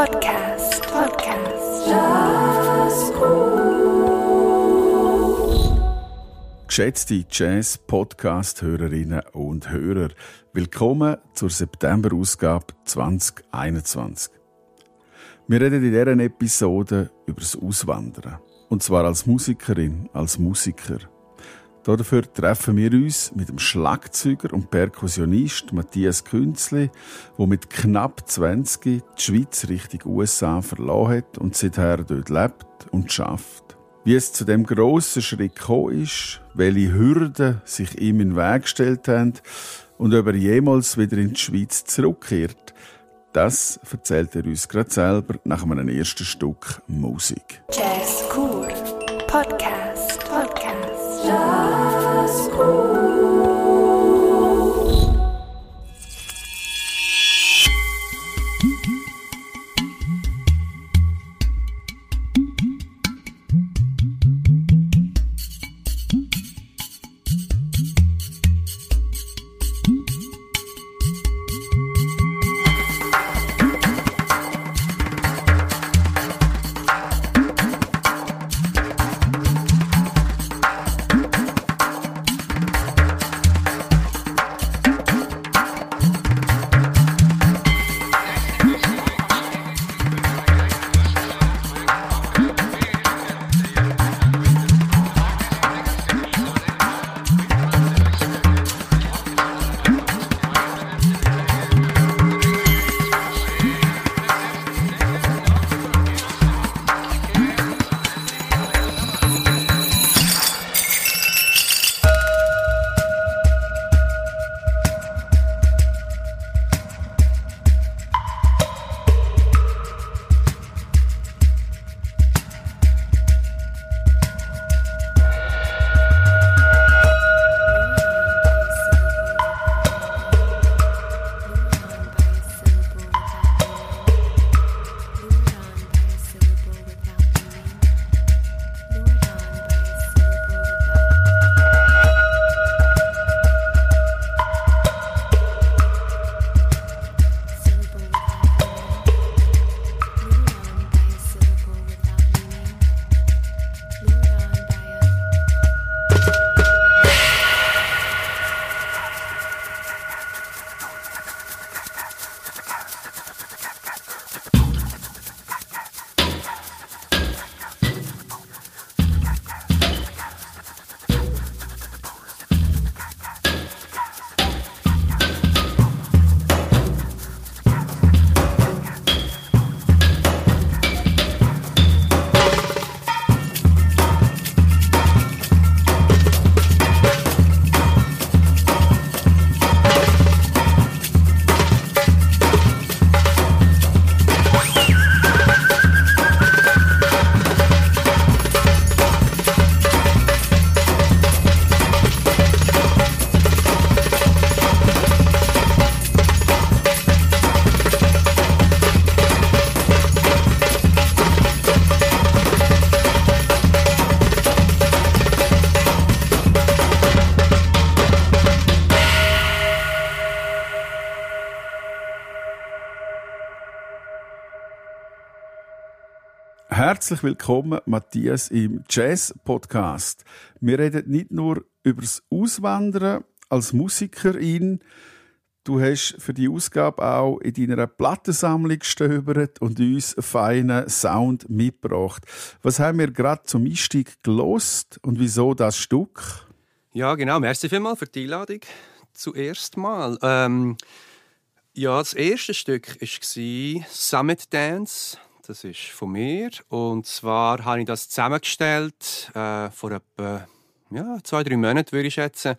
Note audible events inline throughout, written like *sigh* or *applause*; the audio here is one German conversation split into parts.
Podcast. Podcast. Jazzgut. Geschätzte Jazz-Podcast-Hörerinnen und Hörer, willkommen zur September-Ausgabe 2021. Wir reden in dieser Episode über das Auswandern. Und zwar als Musikerin, als Musiker. Dafür treffen wir uns mit dem Schlagzeuger und Perkussionist Matthias Künzli, der mit knapp 20 die Schweiz Richtung USA verloren hat und seither dort lebt und schafft. Wie es zu dem grossen Schritt gekommen ist, welche Hürden sich ihm in den Weg gestellt haben und ob er jemals wieder in die Schweiz zurückkehrt, das erzählt er uns gerade selber nach einem ersten Stück Musik. Jazz Cool. Podcast. Podcast. Jazzgut. Herzlich willkommen, Matthias, im Jazz-Podcast. Wir reden nicht nur über das Auswandern als Musikerin. Du hast für die Ausgabe auch in deiner Plattensammlung gestöbert und uns einen feinen Sound mitgebracht. Was haben wir gerade zum Einstieg gelost und wieso das Stück? Ja, genau. Merci vielmals für die Einladung. Zuerst mal. Ähm, ja, das erste Stück war Summit Dance das ist von mir. Und zwar habe ich das zusammengestellt äh, vor etwa ja, zwei, drei Monaten, würde ich schätzen,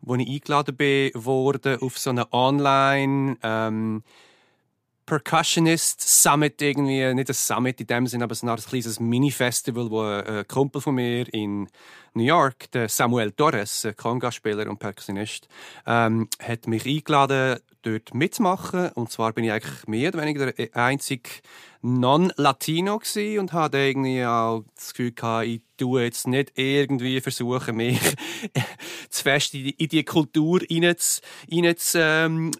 wo ich eingeladen wurde auf so eine Online- ähm, Percussionist Summit irgendwie, nicht ein Summit in dem Sinne, aber so ein kleines Mini-Festival, wo ein Kumpel von mir in New York, der Samuel Torres, Conga-Spieler und Percussionist, ähm, hat mich eingeladen, dort mitzumachen. Und zwar bin ich eigentlich mehr oder weniger der einzige non-Latino und hatte irgendwie auch das Gefühl gehabt, ich tue jetzt nicht irgendwie versuchen, mich *laughs* zu fest in die, in die Kultur reinzuschiessen, ähm,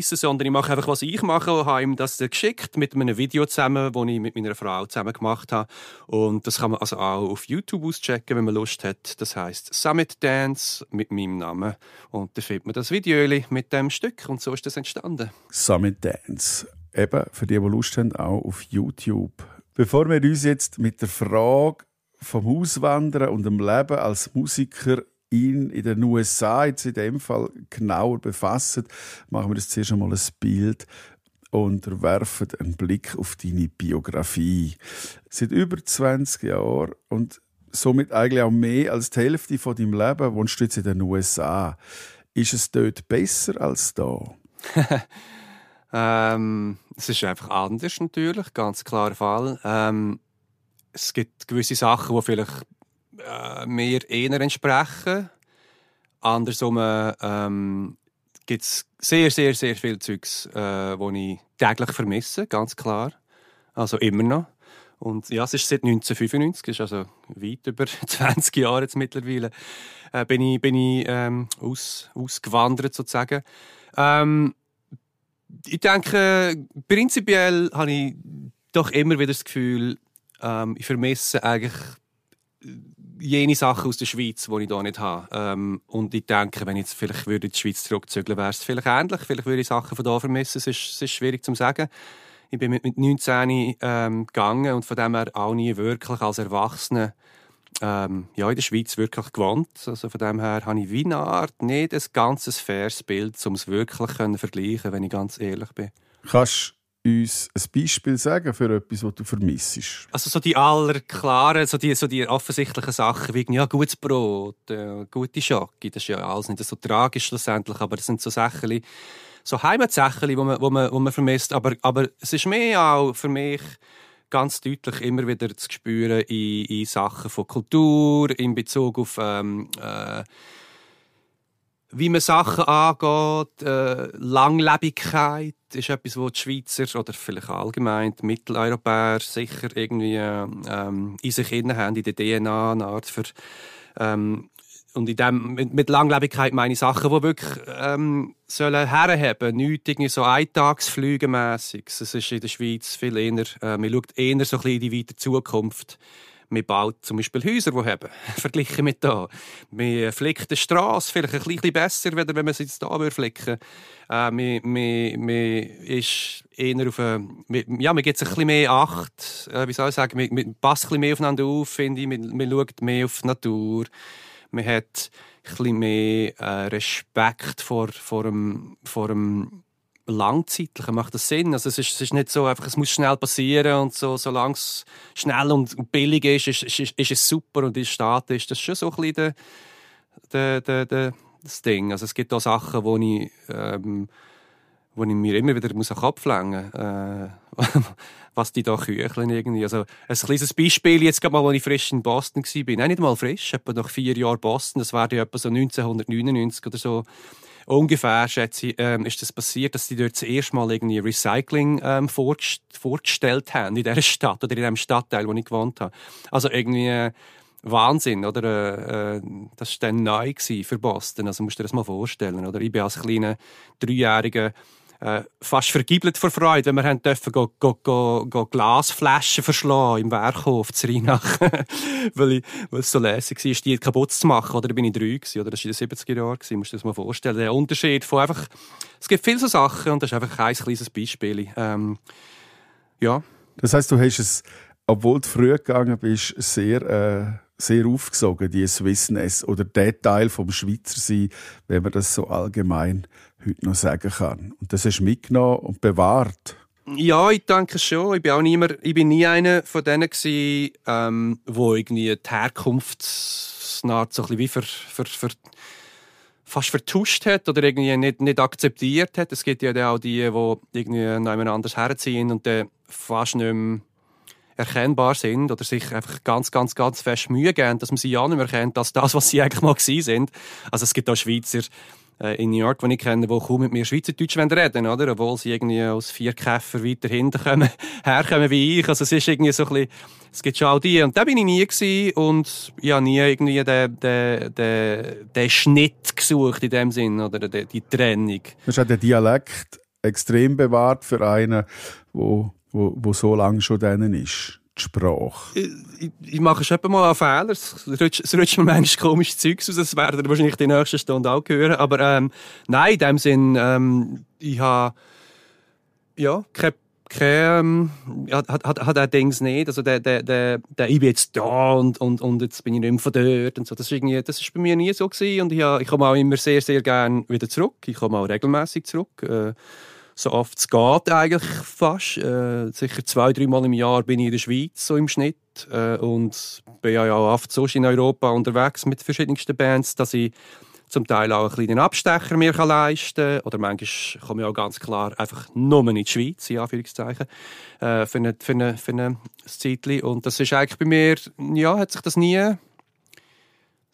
sondern ich mache einfach, was ich mache und habe ihm das geschickt mit einem Video zusammen, das ich mit meiner Frau zusammen gemacht habe. Und das kann man also auch auf YouTube auschecken, wenn man Lust hat. Das heißt Summit Dance mit meinem Namen. Und da findet man das Video mit dem Stück und so ist das entstanden. Summit Dance eben für die, die Lust haben, auch auf YouTube. Bevor wir uns jetzt mit der Frage vom Auswandern und dem Leben als Musiker in, den USA jetzt in dem Fall genauer befassen, machen wir das zuerst einmal ein Bild und werfen einen Blick auf deine Biografie. Seit über 20 Jahren und somit eigentlich auch mehr als die Hälfte von deinem Leben wohnst du jetzt in den USA. Ist es dort besser als da? *laughs* Ähm, es ist einfach anders natürlich, ganz klarer Fall. Ähm, es gibt gewisse Sachen, die vielleicht äh, mir eher entsprechen. Andersrum ähm, gibt es sehr, sehr, sehr viel Zeugs, äh, ich täglich vermisse, ganz klar. Also immer noch. Und ja, es ist seit 1995, ist also weit über *laughs* 20 Jahre jetzt mittlerweile, äh, bin ich, bin ich ähm, aus, ausgewandert sozusagen. Ähm, ich denke, prinzipiell habe ich doch immer wieder das Gefühl, ähm, ich vermisse eigentlich jene Sachen aus der Schweiz, die ich hier nicht habe. Ähm, und ich denke, wenn ich jetzt vielleicht würde in die Schweiz zurückzügeln wäre es vielleicht ähnlich. Vielleicht würde ich Sachen von hier vermissen. Es ist, es ist schwierig zu sagen. Ich bin mit, mit 19 ähm, gegangen und von dem her auch nie wirklich als Erwachsener ähm, ja, in der Schweiz wirklich gewohnt. Also von dem her habe ich wie eine Art nicht ein ganzes faires Bild, um es wirklich zu vergleichen, wenn ich ganz ehrlich bin. Kannst du uns ein Beispiel sagen für etwas, was du vermisst? Also so die allerklaren, so die, so die offensichtlichen Sachen wie ja, gutes Brot, äh, gute Schocke, das ist ja alles nicht so tragisch schlussendlich, aber das sind so Sachen, so Heimatsachen, die man, wo man, wo man vermisst. Aber, aber es ist mehr auch für mich ganz deutlich immer wieder zu spüren in, in Sachen von Kultur, in Bezug auf ähm, äh, wie man Sachen angeht, äh, Langlebigkeit ist etwas, wo die Schweizer oder vielleicht allgemein die Mitteleuropäer sicher irgendwie ähm, in sich haben, in der DNA, eine Art für ähm, und in dem, mit, mit Langlebigkeit meine Sachen, die wirklich ähm, sollen herheben, nicht irgendwie so Eintagsflüge. Es ist in der Schweiz viel eher, äh, man schaut eher so ein bisschen in die weite Zukunft. Man baut zum Beispiel Häuser, die haben, *laughs* verglichen mit da. Man flickt die Straße vielleicht ein bisschen besser, wenn man sie jetzt hier flicken äh, man, man, man ist eher auf eine, ja, man gibt sich ein bisschen mehr Acht, äh, wie soll ich sagen, man, man passt ein bisschen mehr aufeinander auf, finde ich, man, man schaut mehr auf die Natur man hat ein mehr äh, Respekt vor, vor, dem, vor dem Langzeitlichen. Macht das Sinn? Also es, ist, es ist nicht so einfach, es muss schnell passieren und so, solange es schnell und billig ist, ist, ist, ist es super und ist das schon so ein bisschen der, der, der, das Ding. Also es gibt auch Sachen, wo ich, ähm, wo ich mir immer wieder muss lenken muss. Äh, *laughs* was die da kücheln irgendwie. Also, ein kleines Beispiel, jetzt gerade mal, als ich frisch in Boston war. Nein, nicht mal frisch, etwa nach vier Jahren Boston. Das war ja etwa so 1999 oder so. Ungefähr, schätze ich, ähm, ist das passiert, dass die dort zuerst mal irgendwie Recycling ähm, vorgestellt haben in dieser Stadt oder in dem Stadtteil, wo ich gewohnt habe. Also irgendwie äh, Wahnsinn, oder? Äh, äh das war dann neu für Boston. Also musst du dir das mal vorstellen, oder? Ich bin als kleiner Dreijähriger äh, fast vergibelt vor Freude, wenn wir haben dürfen go, go, go, go Glasflaschen verschlagen im Werkhof zu Rheinach, *laughs* weil, weil es so lässig war, die kaputt zu machen. Oder bin ich drei gewesen, oder das war in den 70er Jahren, gewesen, musst du dir das mal vorstellen. Der Unterschied von einfach, es gibt viele so Sachen und das ist einfach ein kleines Beispiel. Ähm, ja. Das heißt, du hast es, obwohl du früh gegangen bist, sehr... Äh sehr aufgesogen, die Swissness oder der Teil vom Schweizer sein, wenn man das so allgemein heute noch sagen kann. Und das hast du mitgenommen und bewahrt. Ja, ich denke schon. Ich bin auch nie, mehr, ich bin nie einer von denen gewesen, ähm, wo irgendwie die Herkunftsnaht so wie ver, ver, ver, fast vertuscht hat oder irgendwie nicht, nicht akzeptiert hat. Es gibt ja auch die, die irgendwie noch jemand anders herziehen und dann fast nicht mehr erkennbar sind oder sich einfach ganz, ganz, ganz fest Mühe geben, dass man sie ja nicht mehr erkennt als das, was sie eigentlich mal sind. Also es gibt auch Schweizer, in New York, die ich kenne, die kaum mit mir Schweizerdeutsch reden oder? Obwohl sie irgendwie aus vier Käfer weiter hinten kommen, *laughs* herkommen wie ich. Also es ist irgendwie so ein bisschen, es gibt schon all die. Und da bin ich nie gewesen und habe nie irgendwie den, den, den, den Schnitt gesucht in dem Sinn oder die, die Trennung. Du hast den Dialekt extrem bewahrt für einen, wo, wo, wo so lange schon denen ist. Sprache. Ich, ich mache schon mal einen Fehler. Es rutscht, es rutscht mir manchmal komisches Zeugs aus. Das werden ihr wahrscheinlich die nächste Stunde auch hören. Aber ähm, nein, in dem Sinn, ähm, ich habe ja, keine kein, ähm, hat, hat, hat er Dings nicht. Also der, der, der, der, ich bin jetzt da und, und, und jetzt bin ich nicht mehr von dort und so. Das irgendwie, das bei mir nie so gewesen. Und ich, ich komme auch immer sehr, sehr gerne wieder zurück. Ich komme auch regelmäßig zurück. Äh, so oft es geht eigentlich fast. Äh, sicher zwei, dreimal im Jahr bin ich in der Schweiz, so im Schnitt. Äh, und bin ja auch oft so in Europa unterwegs mit verschiedensten Bands, dass ich zum Teil auch einen kleinen Abstecher mir kann leisten kann. Oder manchmal komme ich auch ganz klar einfach nur in die Schweiz, in Anführungszeichen, äh, für, eine, für, eine, für eine Zeitchen. Und das ist eigentlich bei mir, ja, hat sich das nie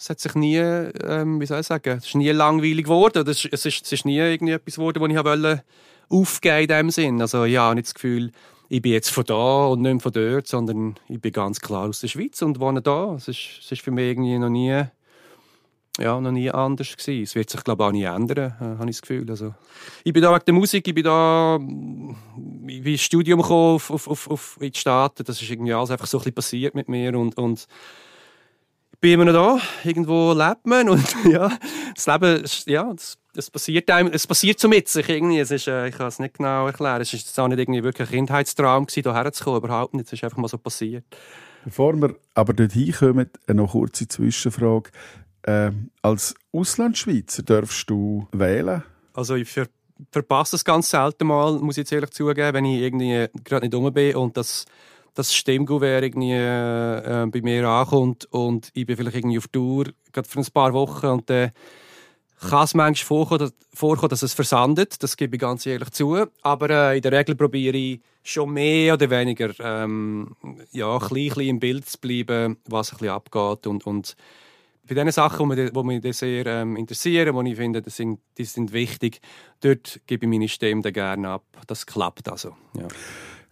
es hat sich nie, ähm, wie soll ich sagen, es ist nie langweilig geworden. Es ist, es ist, es ist nie irgendwie etwas geworden, was ich wollte aufgeben in dem Sinn. Also ja, ich habe nicht das Gefühl, ich bin jetzt von da und nicht von dort, sondern ich bin ganz klar aus der Schweiz und wohne da. Es ist, es ist für mich irgendwie noch nie, ja, noch nie anders gewesen. Es wird sich, glaube ich, auch nie ändern, äh, habe ich das Gefühl. Also, ich bin da wegen der Musik, ich bin da ich bin ins Studium gekommen auf, auf, auf, auf in die Staaten. Das ist irgendwie alles einfach so ein bisschen passiert mit mir und, und bin immer noch da. Irgendwo lebt man und *laughs* ja, das Leben, ja, das, das passiert einem, es passiert so mit sich irgendwie. Es ist, äh, ich kann es nicht genau erklären. Es ist auch nicht irgendwie wirklich ein Kindheitstraum gewesen, hierher zu kommen, überhaupt nicht. Es ist einfach mal so passiert. Bevor wir aber dort hinkommen, eine noch kurze Zwischenfrage. Äh, als Auslandschweizer darfst du wählen? Also ich ver verpasse es ganz selten mal, muss ich jetzt ehrlich zugeben, wenn ich irgendwie gerade nicht dumm bin und das das Stimmgouvert irgendwie äh, bei mir ankommt und ich bin vielleicht irgendwie auf Tour, gerade für ein paar Wochen und dann äh, kann es manchmal vorkommen, vorkommen, dass es versandet, das gebe ich ganz ehrlich zu, aber äh, in der Regel probiere ich schon mehr oder weniger ähm, ja, ein bisschen, im Bild zu bleiben, was ein bisschen abgeht und, und bei den Sachen, die mich, sehr ähm, interessieren, die ich finde, die sind, die sind wichtig, dort gebe ich meine Stimme gerne ab. Das klappt also. Ja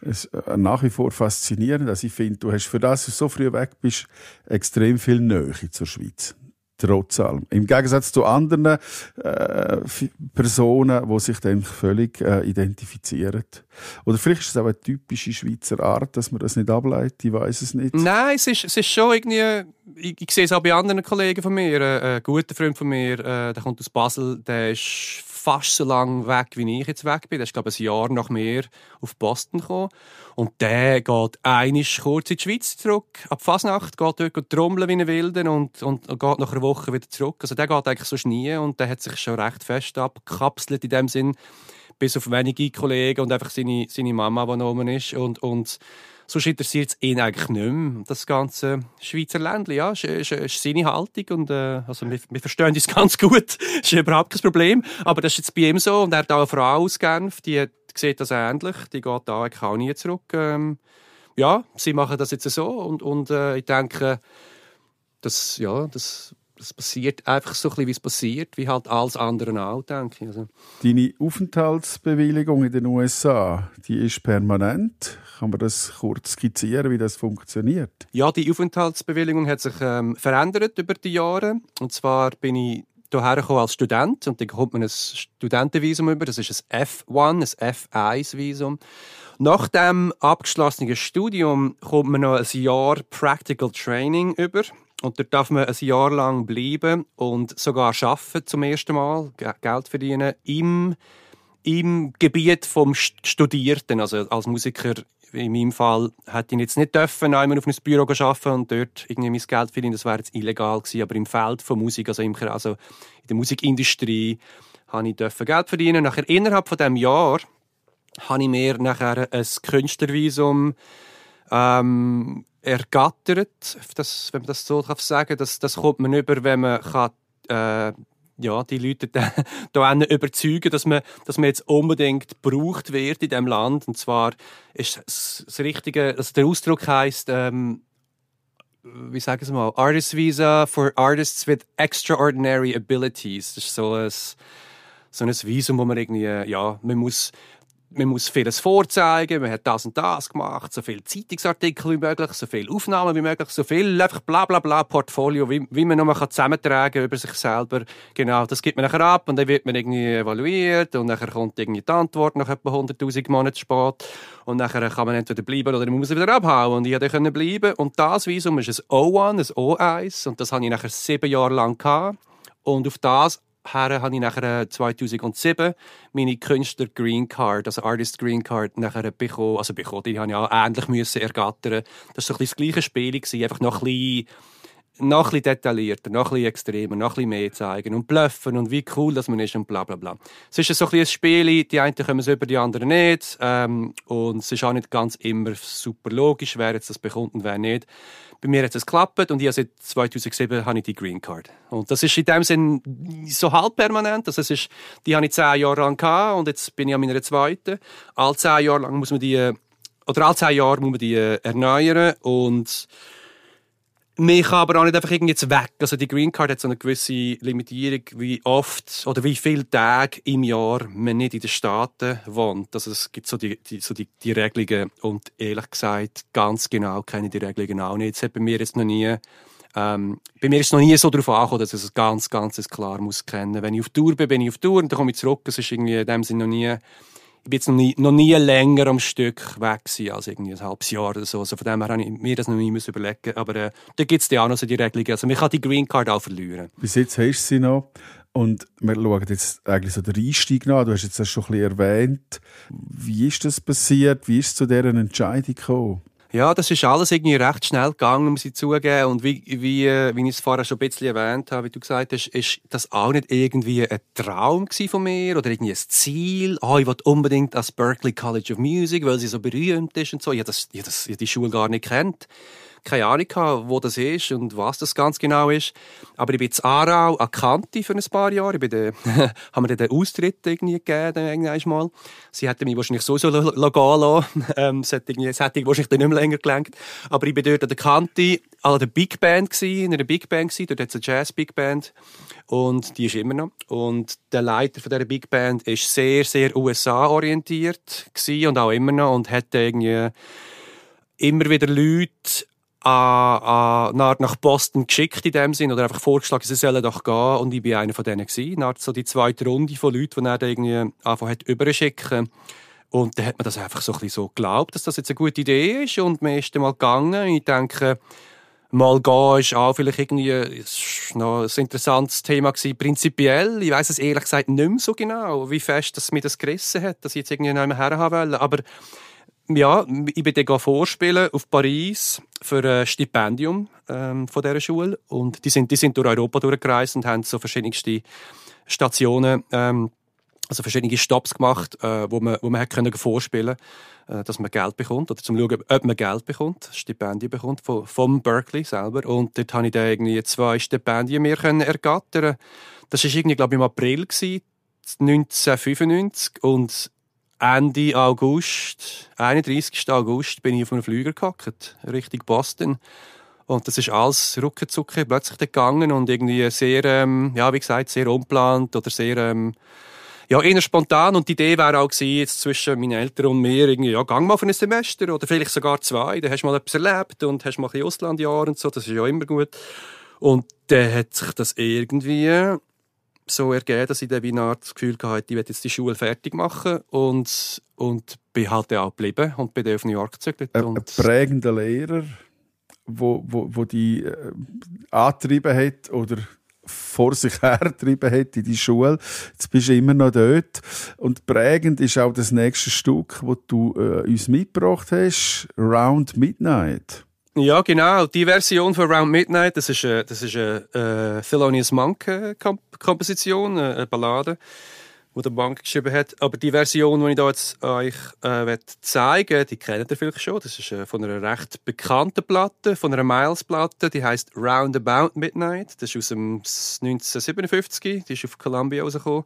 es, äh, nach wie vor faszinierend. Also ich finde, du hast für das, dass du so früh weg bist, extrem viel Nähe zur Schweiz. Trotz allem. Im Gegensatz zu anderen äh, Personen, die sich dann völlig äh, identifizieren. Oder vielleicht ist es auch eine typische Schweizer Art, dass man das nicht ableitet. Ich weiß es nicht. Nein, es ist, es ist schon irgendwie. Ich, ich sehe es auch bei anderen Kollegen von mir. Äh, ein guter Freund von mir, äh, der kommt aus Basel, der ist fast so lange weg, wie ich jetzt weg bin. Der ist, glaube ich, ein Jahr nach mir auf Boston gekommen. Und der geht einisch kurz in die Schweiz zurück, ab Fasnacht, geht dort trommeln wie ein Wilden und, und, und, geht nach einer Woche wieder zurück. Also der geht eigentlich so nie und der hat sich schon recht fest abgekapselt in dem Sinn, bis auf wenige Kollegen und einfach seine, seine Mama, die oben ist. Und, und sonst interessiert es ihn eigentlich nicht mehr. Das ganze Schweizer Ländli, ja, ist, ist, ist seine Haltung und äh, also wir, wir verstehen uns *laughs* ganz gut, ist überhaupt kein Problem. Aber das ist jetzt bei ihm so und er hat auch eine Frau aus Genf, die sieht das ähnlich, die geht da eigentlich auch nie zurück. Ähm, ja, sie machen das jetzt so und, und äh, ich denke, das, ja, das es passiert einfach so ein bisschen, wie es passiert, wie halt alles andere auch, denke ich. Also. Deine Aufenthaltsbewilligung in den USA, die ist permanent. Kann man das kurz skizzieren, wie das funktioniert? Ja, die Aufenthaltsbewilligung hat sich ähm, verändert über die Jahre. Und zwar bin ich hierher als Student und dann bekommt man ein Studentenvisum über. Das ist ein F1, ein F1-Visum. Nach dem abgeschlossenen Studium kommt man noch ein Jahr Practical Training über. Und dort darf man ein Jahr lang bleiben und sogar arbeiten zum ersten Mal, Geld verdienen, im, im Gebiet vom Studierten. Also als Musiker in meinem Fall hätte ich jetzt nicht dürfen, einmal auf ein Büro arbeiten und dort irgendwie mein Geld verdienen. Das wäre jetzt illegal gewesen. Aber im Feld von Musik, also, im, also in der Musikindustrie, habe ich dürfen Geld verdienen. Nachher innerhalb von dem Jahr habe ich mir nachher ein Künstlervisum ähm, ergattert, das, wenn man das so sagen kann. Das, das kommt man über, wenn man kann, äh, ja, die Leute *laughs* da, überzeugen, dass man, dass man jetzt unbedingt gebraucht wird in diesem Land. Und zwar ist das, Richtige, also der Ausdruck heisst, ähm, wie sagen Sie mal, Artist Visa for Artists with Extraordinary Abilities. Das ist so ein, so ein Visum, wo man irgendwie, ja, man muss man muss vieles vorzeigen, man hat das und das gemacht, so viele Zeitungsartikel wie möglich, so viele Aufnahmen wie möglich, so viel einfach bla bla bla Portfolio, wie, wie man noch mal zusammentragen über sich selber. Genau, das gibt man nachher ab und dann wird man irgendwie evaluiert und nachher kommt irgendwie die Antwort nach etwa 100'000 Monaten spät und nachher kann man entweder bleiben oder man muss wieder abhauen und ich konnte bleiben und das Visum ist ein O1, ein O1 und das hatte ich nachher sieben Jahre lang gehabt. und auf das her habe ich nachher 2007 äh, meine Künstler Green Card, also Artist Green Card, nachher bekommen. Also bekommen, die habe ich auch ähnlich müssen ergattern. Das war so ein das gleiche Spiel, einfach noch ein bisschen noch ein detaillierter, noch ein extremer, noch ein mehr zeigen und bluffen und wie cool dass man ist und bla bla bla. Es ist so ein, ein Spiel, die einen kommen es über, die anderen nicht ähm, und es ist auch nicht ganz immer super logisch, wer jetzt das bekommt und wer nicht. Bei mir hat es geklappt und ich seit 2007 habe ich die Green Card. Und das ist in dem Sinn so halb permanent. Also es ist, die habe ich zehn Jahre lang gehabt und jetzt bin ich an meiner zweiten. Alle zehn Jahre lang muss man die, oder alle zehn Jahre muss man die äh, erneuern und man kann aber auch nicht einfach irgendwie jetzt weg. Also die Green Card hat so eine gewisse Limitierung, wie oft oder wie viele Tage im Jahr man nicht in den Staaten wohnt. Also es gibt so die, die, so die, die Regelungen und ehrlich gesagt, ganz genau kenne ich die Regelungen auch nicht. Es hat bei mir jetzt noch nie ähm, bei mir ist es noch nie so darauf angekommen, dass ich es ganz, ganz klar muss kennen. Wenn ich auf Tour bin, bin ich auf Tour und dann komme ich zurück. Es ist irgendwie in dem Sinne noch nie ich bin jetzt noch nie, noch nie länger am Stück weg gewesen, als irgendwie ein halbes Jahr oder so. Also von dem her habe ich mir das noch nie überlegen Aber äh, da gibt es ja auch noch so die Regelungen. Also man kann die Green Card auch verlieren. Bis jetzt hast du sie noch. Und wir schauen jetzt eigentlich so den Einstieg nach. Du hast jetzt das schon ein bisschen erwähnt. Wie ist das passiert? Wie ist es zu dieser Entscheidung gekommen? Ja, das ist alles irgendwie recht schnell gegangen, muss ich zugeben. Und wie, wie, äh, wie ich es vorher schon ein bisschen erwähnt habe, wie du gesagt hast, ist das auch nicht irgendwie ein Traum von mir oder irgendwie ein Ziel. Oh, ich will unbedingt ans Berklee College of Music, weil sie so berühmt ist und so. Ich habe, das, ich habe, das, ich habe die Schule gar nicht kennt keine Ahnung gehabt, wo das ist und was das ganz genau ist. Aber ich bin in Aarau an Kante für ein paar Jahre. Ich bin dann, *laughs* haben mir den Austritt irgendwie gegeben, mal. Sie hätten mich wahrscheinlich so so gehen lassen. *laughs* Ähm, es hätte, es wahrscheinlich nicht mehr länger gelenkt. Aber ich bin dort an der Kante, an der Big Band gewesen, in einer Big Band gewesen. Dort hat es eine Jazz Big Band. Und die ist immer noch. Und der Leiter von dieser Big Band ist sehr, sehr USA-orientiert und auch immer noch und hat irgendwie immer wieder Leute an, an, nach Boston geschickt in dem Sinn oder einfach vorgeschlagen, sie sollen doch gehen und ich bin einer von denen gewesen. Dann so die zweite Runde von Leuten, die er irgendwie angefangen hat überschicken und dann hat man das einfach so ein bisschen so geglaubt, dass das jetzt eine gute Idee ist und man ist dann mal gegangen ich denke, mal gehen ist auch vielleicht irgendwie noch ein interessantes Thema gewesen, prinzipiell. Ich weiß es ehrlich gesagt nicht mehr so genau, wie fest dass mir das gerissen hat, dass ich jetzt irgendwie noch mehr herhaben wollte, aber ja, ich bin dann vorspielen auf Paris für ein Stipendium ähm, von dieser Schule. Und die sind, die sind durch Europa durchgereist und haben so verschiedenste Stationen, ähm, also verschiedene Stops gemacht, äh, wo man, wo man können vorspielen äh, dass man Geld bekommt oder zum schauen, ob man Geld bekommt, Stipendien bekommt von, vom Berkeley selber. Und dort habe ich dann irgendwie zwei Stipendien mehr können ergattern. Das war irgendwie, glaube ich, im April gewesen, 1995 und Ende August, 31. August, bin ich auf einem Flüger gehackt, Richtung Boston. Und das ist alles ruckezucke plötzlich gegangen und irgendwie sehr, ähm, ja, wie gesagt, sehr unplant oder sehr, ähm, ja, eher spontan. Und die Idee wäre auch gewesen, jetzt zwischen meinen Eltern und mir, irgendwie, ja, gang mal für ein Semester oder vielleicht sogar zwei. Dann hast du mal etwas erlebt und hast mal ein Auslandjahr und so. Das ist ja immer gut. Und dann hat sich das irgendwie so ergeben, dass ich dann wie eine Art das Gefühl hatte, ich werde jetzt die Schule fertig machen und, und bin halt auch geblieben und bin dann auf New York gezögert. Ein, ein prägender Lehrer, wo, wo, wo die äh, angetrieben hat oder vor sich *laughs* hergetrieben hat in die Schule. Jetzt bist du immer noch dort. Und prägend ist auch das nächste Stück, das du äh, uns mitgebracht hast, Round Midnight. Ja, genau. Die Version von Around Midnight, das ist eine, das ist eine äh, Thelonious Monk äh, äh, eine Ballade, die der Monk geschrieben hat. Aber die Version, die ich da jetzt euch äh, zeigen die kennt ihr vielleicht schon. Das ist äh, von einer recht bekannten Platte, von einer Miles-Platte. Die heißt Roundabout Midnight. Das ist aus dem 1957. Die ist auf Columbia rausgekommen.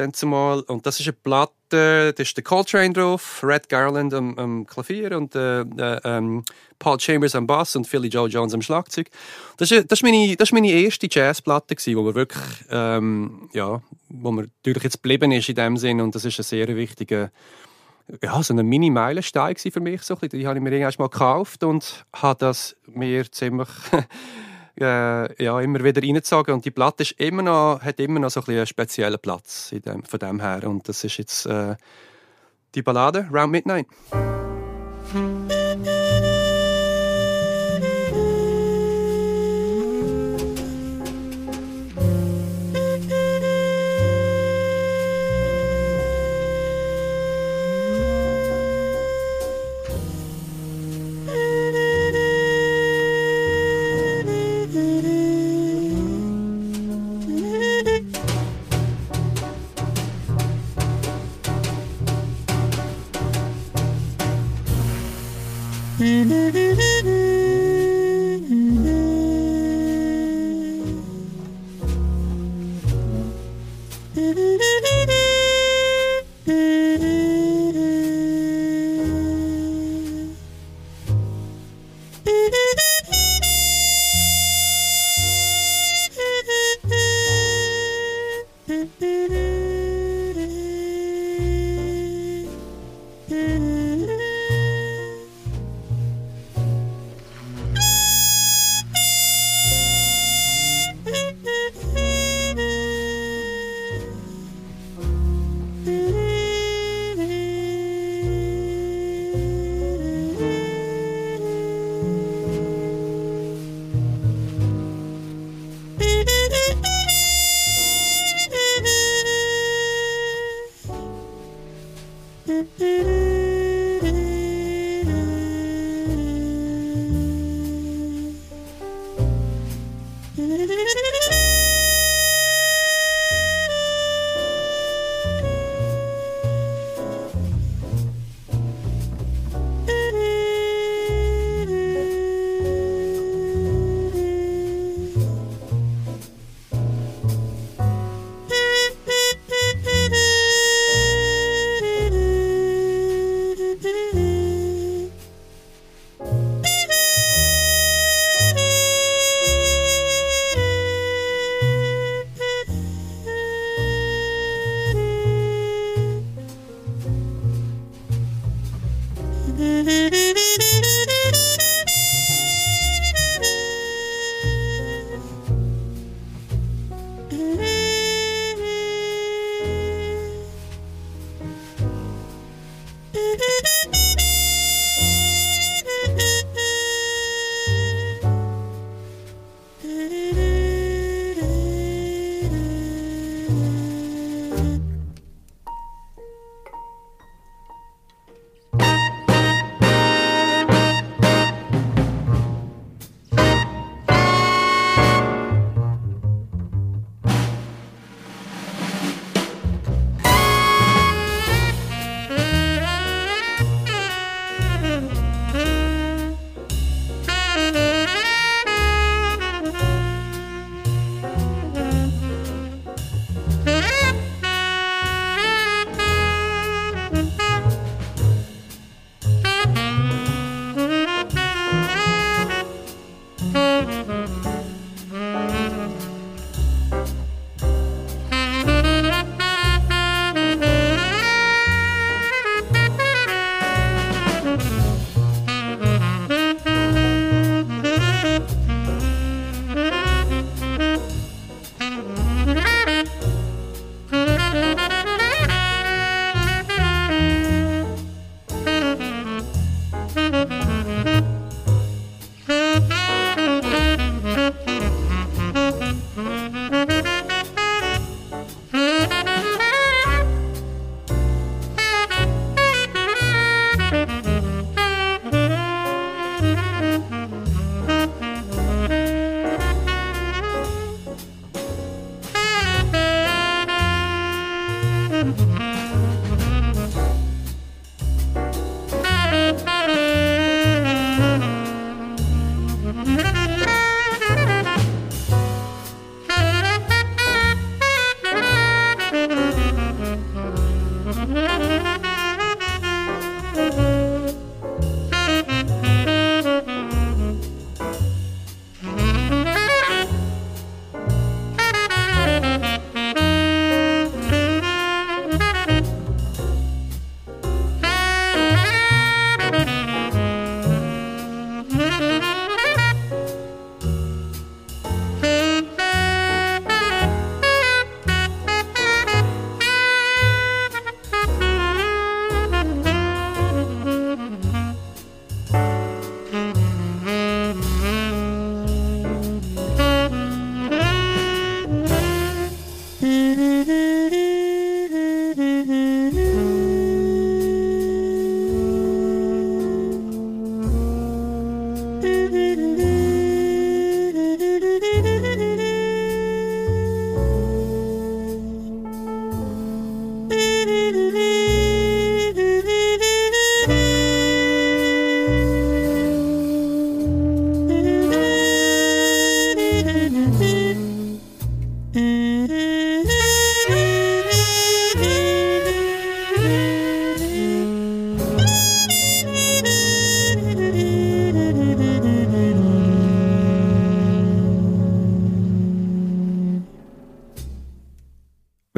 Dann zumal. Und das ist eine Platte, da ist der Coltrane drauf, Red Garland am, am Klavier und äh, äh, ähm, Paul Chambers am Bass und Philly Joe Jones am Schlagzeug. Das ist, das ist, meine, das ist meine erste Jazzplatte, gewesen, wo wir wirklich, ähm, ja, wo mir natürlich jetzt geblieben ist in dem Sinn und das ist ein sehr wichtiger, ja, so ein Mini-Meilenstein für mich. So ein. Die habe ich mir irgendwann mal gekauft und habe das mir ziemlich *laughs* äh, ja, immer wieder reingezogen. Und die Platte ist immer noch, hat immer noch so ein einen speziellen Platz in dem, von dem her. Und das ist jetzt äh, die Ballade Round Midnight.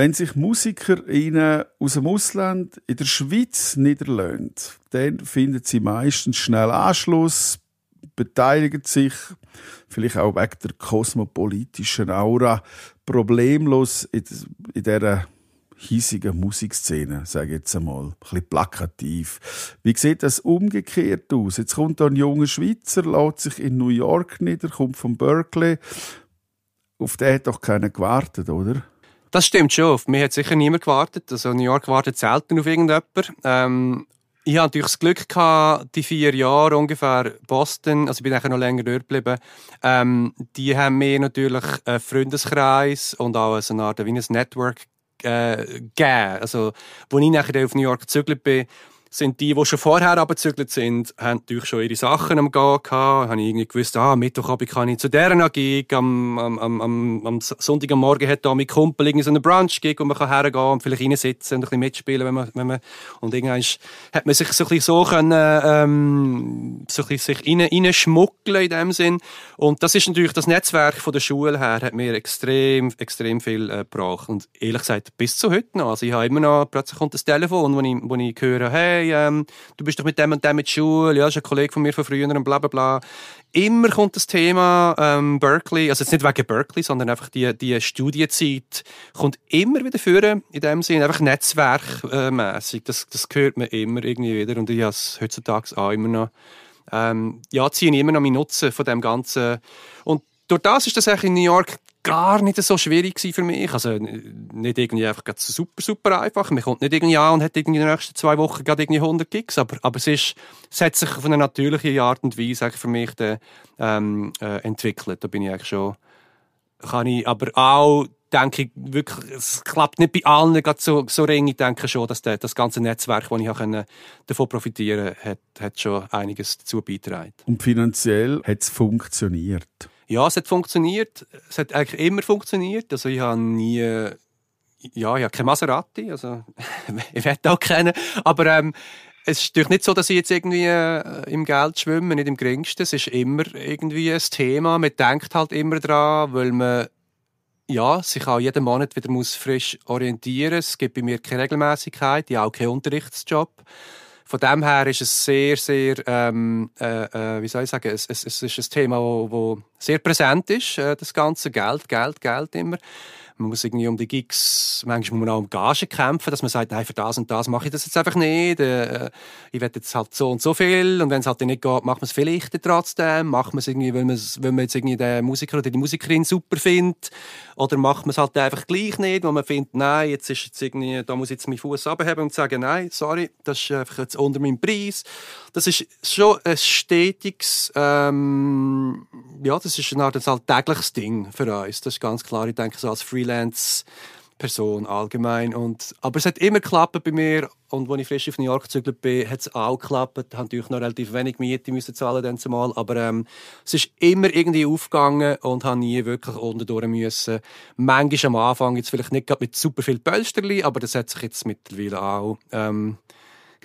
Wenn sich Musiker aus dem Ausland in der Schweiz niederlassen, dann finden sie meistens schnell Anschluss, beteiligen sich, vielleicht auch wegen der kosmopolitischen Aura, problemlos in, dieser hiesigen Musikszene, sage ich jetzt einmal, ein bisschen plakativ. Wie sieht das umgekehrt aus? Jetzt kommt da ein junger Schweizer, lässt sich in New York nieder, kommt von Berkeley. Auf den hat doch keiner gewartet, oder? Das stimmt schon. Auf mich hat sicher niemand gewartet. Also New York wartet selten auf irgendjemand. Ähm, ich hatte natürlich das Glück gehabt, die vier Jahre ungefähr Boston, also ich bin nachher noch länger dort geblieben, ähm, die haben mir natürlich einen Freundeskreis und auch so eine Art wie ein Network äh, gegeben. Also, wo ich nachher auf New York gezügelt bin, sind die, die schon vorher abgezügelt sind, haben natürlich schon ihre Sachen am Gehen gehabt. Habe ich irgendwie gewusst, ah, Mittwochabend kann ich zu deren Gig, am, am, am, am am Morgen hat da mein Kumpel irgendwie so einen Brunch-Gig, wo man kann hergehen und vielleicht reinsitzen und ein bisschen mitspielen, wenn man, wenn man, und irgendwann hat man sich so ein bisschen so können, ähm, so ein bisschen sich rein, reinschmuggeln in dem Sinn. Und das ist natürlich das Netzwerk von der Schule her, hat mir extrem, extrem viel äh, gebracht. Und ehrlich gesagt, bis zu heute noch. Also ich habe immer noch, plötzlich kommt das Telefon, wo ich, wo ich höre, hey, hey, ähm, du bist doch mit dem und dem der Schule, ja, das ist ein Kollege von mir von früher und bla bla bla. Immer kommt das Thema ähm, Berkeley, also jetzt nicht wegen Berkeley, sondern einfach die, die Studienzeit kommt immer wieder führen, in dem Sinne, einfach netzwerkmässig. Das, das hört man immer irgendwie wieder und ich habe es heutzutage auch immer noch. Ähm, ja, ziehe ich immer noch meinen Nutzen von dem Ganzen. Und durch das ist das eigentlich in New York gar nicht so schwierig für mich. Also nicht irgendwie einfach super, super einfach. Man kommt nicht irgendwie an und hat irgendwie in den nächsten zwei Wochen gerade irgendwie 100 Gigs, aber, aber es, ist, es hat sich auf eine natürliche Art und Weise für mich dann, ähm, äh, entwickelt. Da bin ich eigentlich schon, kann ich aber auch denke ich wirklich, es klappt nicht bei allen gerade so, so ring. Ich denke schon, dass der, das ganze Netzwerk, das ich können, davon profitieren konnte, hat, hat schon einiges dazu beigetragen. Und finanziell hat es funktioniert? Ja, es hat funktioniert. Es hat eigentlich immer funktioniert. Also ich habe nie, ja, ich habe kein Maserati, also *laughs* ich werde auch kennen. Aber ähm, es ist natürlich nicht so, dass ich jetzt irgendwie äh, im Geld schwimme, nicht im geringsten. Es ist immer irgendwie ein Thema. Man denkt halt immer dran, weil man ja, sich auch jeden Monat wieder muss frisch orientieren muss. Es gibt bei mir keine Regelmäßigkeit, ich habe auch keinen Unterrichtsjob. Von dem her ist es sehr, sehr, ähm, äh, äh, wie soll ich sagen, es, es, es ist ein Thema, das sehr präsent ist, äh, das ganze Geld, Geld, Geld immer. Man muss irgendwie um die Gigs, manchmal muss man auch um Gage kämpfen, dass man sagt, nein, für das und das mache ich das jetzt einfach nicht. Äh, ich werde jetzt halt so und so viel. Und wenn es halt nicht geht, macht man es vielleicht trotzdem. Macht man es irgendwie, weil man jetzt irgendwie den Musiker oder die Musikerin super findet. Oder macht man es halt einfach gleich nicht, weil man findet, nein, jetzt ist jetzt irgendwie, da muss ich jetzt meinen Fuß abheben und sagen, nein, sorry, das ist einfach jetzt unter meinem Preis. Das ist schon ein stetiges, ähm, ja, das ist eine Art ein alltägliches Ding für uns. Das ist ganz klar. Ich denke, so als Freelance Person allgemein. Und, aber es hat immer geklappt bei mir. Und als ich frisch auf New York gezügelt bin, hat es auch geklappt. Ich natürlich noch relativ wenig Miete müssen zahlen dann zumal. Aber ähm, es ist immer irgendwie aufgegangen und habe nie wirklich unten müssen. Manchmal am Anfang jetzt vielleicht nicht mit super viel Pölsterli, aber das hat sich jetzt mittlerweile auch ähm,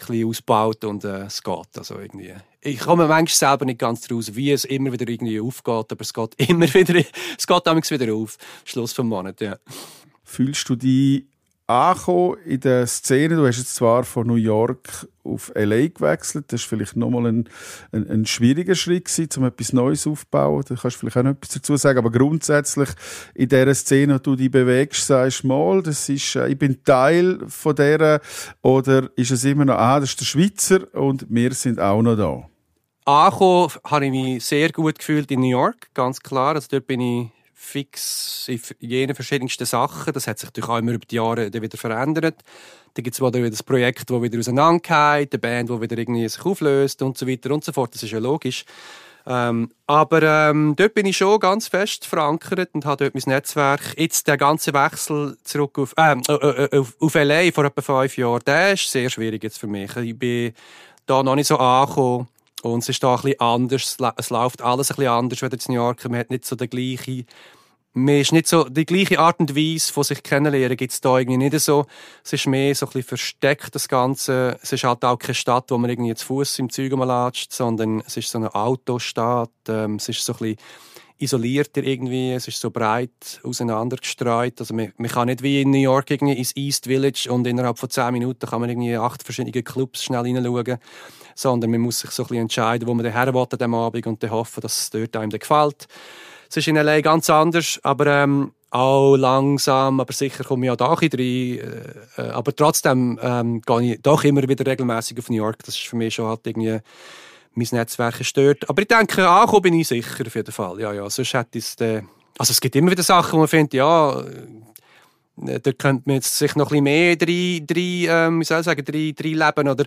bisschen ausgebaut und äh, es geht. Also irgendwie. Ich komme manchmal selber nicht ganz raus, wie es immer wieder irgendwie aufgeht, aber es geht *laughs* immer wieder, es geht wieder auf. Schluss vom Monat, ja. Fühlst du dich angekommen in der Szene? Du hast jetzt zwar von New York auf LA gewechselt. Das war vielleicht nochmal ein, ein, ein schwieriger Schritt, um etwas Neues aufzubauen. Da kannst du vielleicht auch noch etwas dazu sagen. Aber grundsätzlich in dieser Szene, wo du dich bewegst, sagst du mal, das ist, äh, ich bin Teil von dieser, oder ist es immer noch, ah, das ist der Schweizer und wir sind auch noch da? Angekommen habe ich mich sehr gut gefühlt in New York, ganz klar. Also dort bin ich fix in jenen verschiedensten Sachen. Das hat sich natürlich auch immer über die Jahre wieder verändert. Dann gibt es wieder das Projekt, das wieder auseinandergeht, eine Band, die wieder irgendwie sich auflöst und so weiter und so fort. Das ist ja logisch. Ähm, aber ähm, dort bin ich schon ganz fest verankert und habe dort mein Netzwerk. Jetzt der ganze Wechsel zurück auf, äh, äh, auf, auf LA vor etwa fünf Jahren, der ist sehr schwierig jetzt für mich. Ich bin da noch nicht so angekommen. Und es ist da ein bisschen anders. Es läuft alles ein bisschen anders als in New York. Man hat nicht so den gleichen man ist nicht so, die gleiche Art und Weise von sich kennenlernen gibt es da irgendwie nicht so. Es ist mehr so ein bisschen versteckt, das Ganze. Es ist halt auch keine Stadt, wo man irgendwie zu Fuß im Zeug latscht, sondern es ist so eine Autostadt. Ähm, es ist so ein bisschen isolierter irgendwie, es ist so breit auseinandergestreut. Also man, man kann nicht wie in New York irgendwie ins East Village und innerhalb von zehn Minuten kann man irgendwie acht verschiedene Clubs schnell hineinschauen, sondern man muss sich so ein bisschen entscheiden, wo man daher will an diesem Abend und dann hoffen, dass es dort einem gefällt. Es ist in L.A. ganz anders, aber ähm, auch langsam, aber sicher komme ich auch da ein rein. Äh, äh, aber trotzdem ähm, gehe ich doch immer wieder regelmäßig auf New York. Das ist für mich schon halt irgendwie mein Netzwerk stört. Aber ich denke, ankommen bin ich sicher auf jeden Fall. Ja, ja, sonst hätte es äh, also es gibt immer wieder Sachen, wo man findet, ja, da könnte man jetzt sich noch ein bisschen mehr drei, drei, ähm, wie soll ich sagen, drei, drei leben oder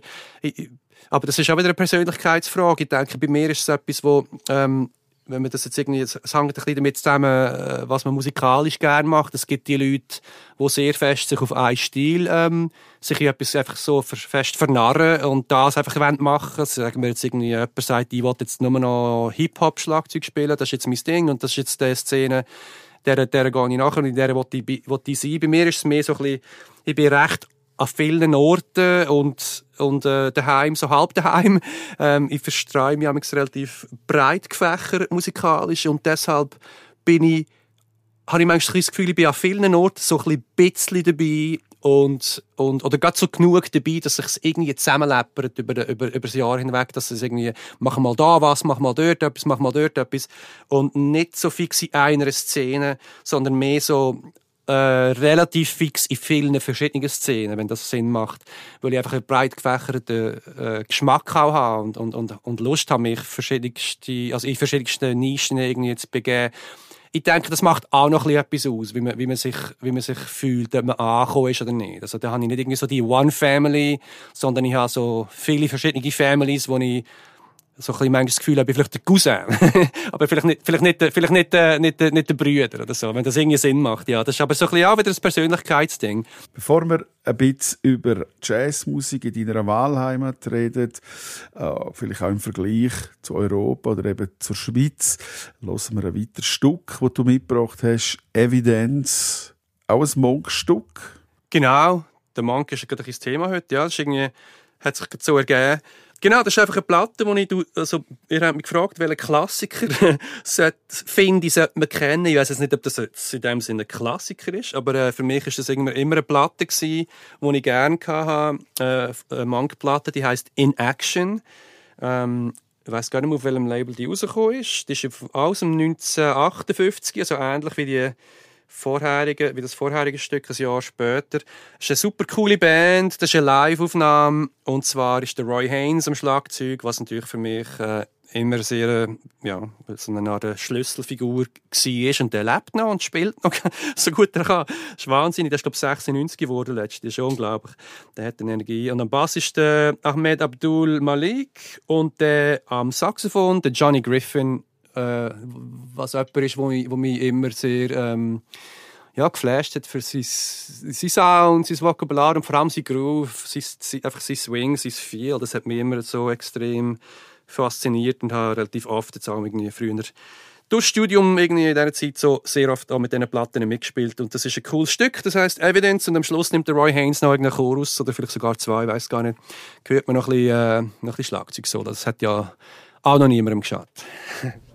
aber das ist auch wieder eine Persönlichkeitsfrage. Ich denke, bei mir ist es etwas, wo ähm, wenn man das jetzt irgendwie, es hängt ein bisschen damit zusammen, äh, was man musikalisch gerne macht. Es gibt die Leute, die sehr fest sich auf einen Stil, ähm, sich in etwas einfach so fest vernarren und das einfach machen also Sagen wir jetzt irgendwie, jemand sagt, ich will jetzt nur noch Hip-Hop-Schlagzeug spielen, das ist jetzt mein Ding und das ist jetzt die Szene, der, der gehe ich nachher und in der will ich, will ich sein. Bei mir ist es mehr so ein bisschen, ich bin recht an vielen Orten und, und äh, daheim, so halb daheim. *laughs* Ähm, ich verstreue mich relativ breit gefächert musikalisch und deshalb bin ich, habe ich manchmal das Gefühl, ich bin an vielen Orten so ein bisschen dabei und, und, oder gerade so genug dabei, dass sich irgendwie zusammenleppert über, über, über das Jahr hinweg, dass es irgendwie, mach mal da was, mach mal dort etwas, mach mal dort etwas und nicht so fix in einer Szene, sondern mehr so äh, relativ fix in vielen verschiedenen Szenen, wenn das Sinn macht. Weil ich einfach einen breit gefächerten äh, Geschmack auch habe und, und, und, und Lust habe, mich verschiedenste, also in verschiedensten Nischen irgendwie zu begeben. Ich denke, das macht auch noch etwas aus, wie man, wie man, sich, wie man sich fühlt, ob man angekommen ist oder nicht. Also da habe ich nicht irgendwie so die One Family, sondern ich habe so viele verschiedene Families, wo ich so ein bisschen manchmal das Gefühl habe, ich bin vielleicht der Cousin. *laughs* aber vielleicht nicht, vielleicht nicht, vielleicht nicht, äh, nicht, nicht, nicht der Brüder oder so, wenn das irgendwie Sinn macht. Ja, das ist aber so ein bisschen auch wieder ein Persönlichkeitsding. Bevor wir ein bisschen über Jazzmusik in deiner Wahlheimat reden, äh, vielleicht auch im Vergleich zu Europa oder eben zur Schweiz, hören wir ein weiteres Stück, das du mitgebracht hast. Evidenz, auch ein Monk-Stück. Genau, der Monk ist gerade ein Thema heute. Ja, das ist irgendwie, hat sich so ergeben. Genau, das ist einfach eine Platte, wo ich, also, ihr habt mich gefragt, welchen Klassiker *laughs* finde ich, sollte man kennen. Ich weiß jetzt nicht, ob das in dem Sinne ein Klassiker ist, aber äh, für mich ist das immer, immer eine Platte gewesen, die ich gerne hatte. Äh, eine Monk-Platte, die heißt In Action. Ähm, ich weiß gar nicht mehr, auf welchem Label die rausgekommen ist. Die ist aus dem 1958, also ähnlich wie die vorherige, wie das vorherige Stück ein Jahr später. Es ist eine super coole Band, das ist eine Live-Aufnahme und zwar ist der Roy Haynes am Schlagzeug, was natürlich für mich äh, immer sehr äh, ja, so eine Art Schlüsselfigur war und der lebt noch und spielt noch *laughs* so gut er kann. Das ist wahnsinnig, der ist glaube ich 96 geworden letztes, das ist unglaublich. Der hat eine Energie. Und am Bass ist der Ahmed Abdul Malik und der am Saxophon der Johnny Griffin äh, was jemand ist, wo mich, wo mich immer sehr ähm, ja, geflasht hat für sein, sein Sound, sein Vokabular und vor allem sein Groove, sein, einfach sein Swing, sein Feel. Das hat mich immer so extrem fasziniert und habe relativ oft jetzt auch irgendwie früher durch Studium irgendwie in dieser Zeit so sehr oft auch mit diesen Platten mitgespielt und das ist ein cooles Stück, das heißt Evidence und am Schluss nimmt der Roy Haynes noch irgendeinen Chorus oder vielleicht sogar zwei, weiß gar nicht, hört man noch ein bisschen, äh, noch ein bisschen Schlagzeug so, das hat ja auch noch niemandem geschaut. *laughs*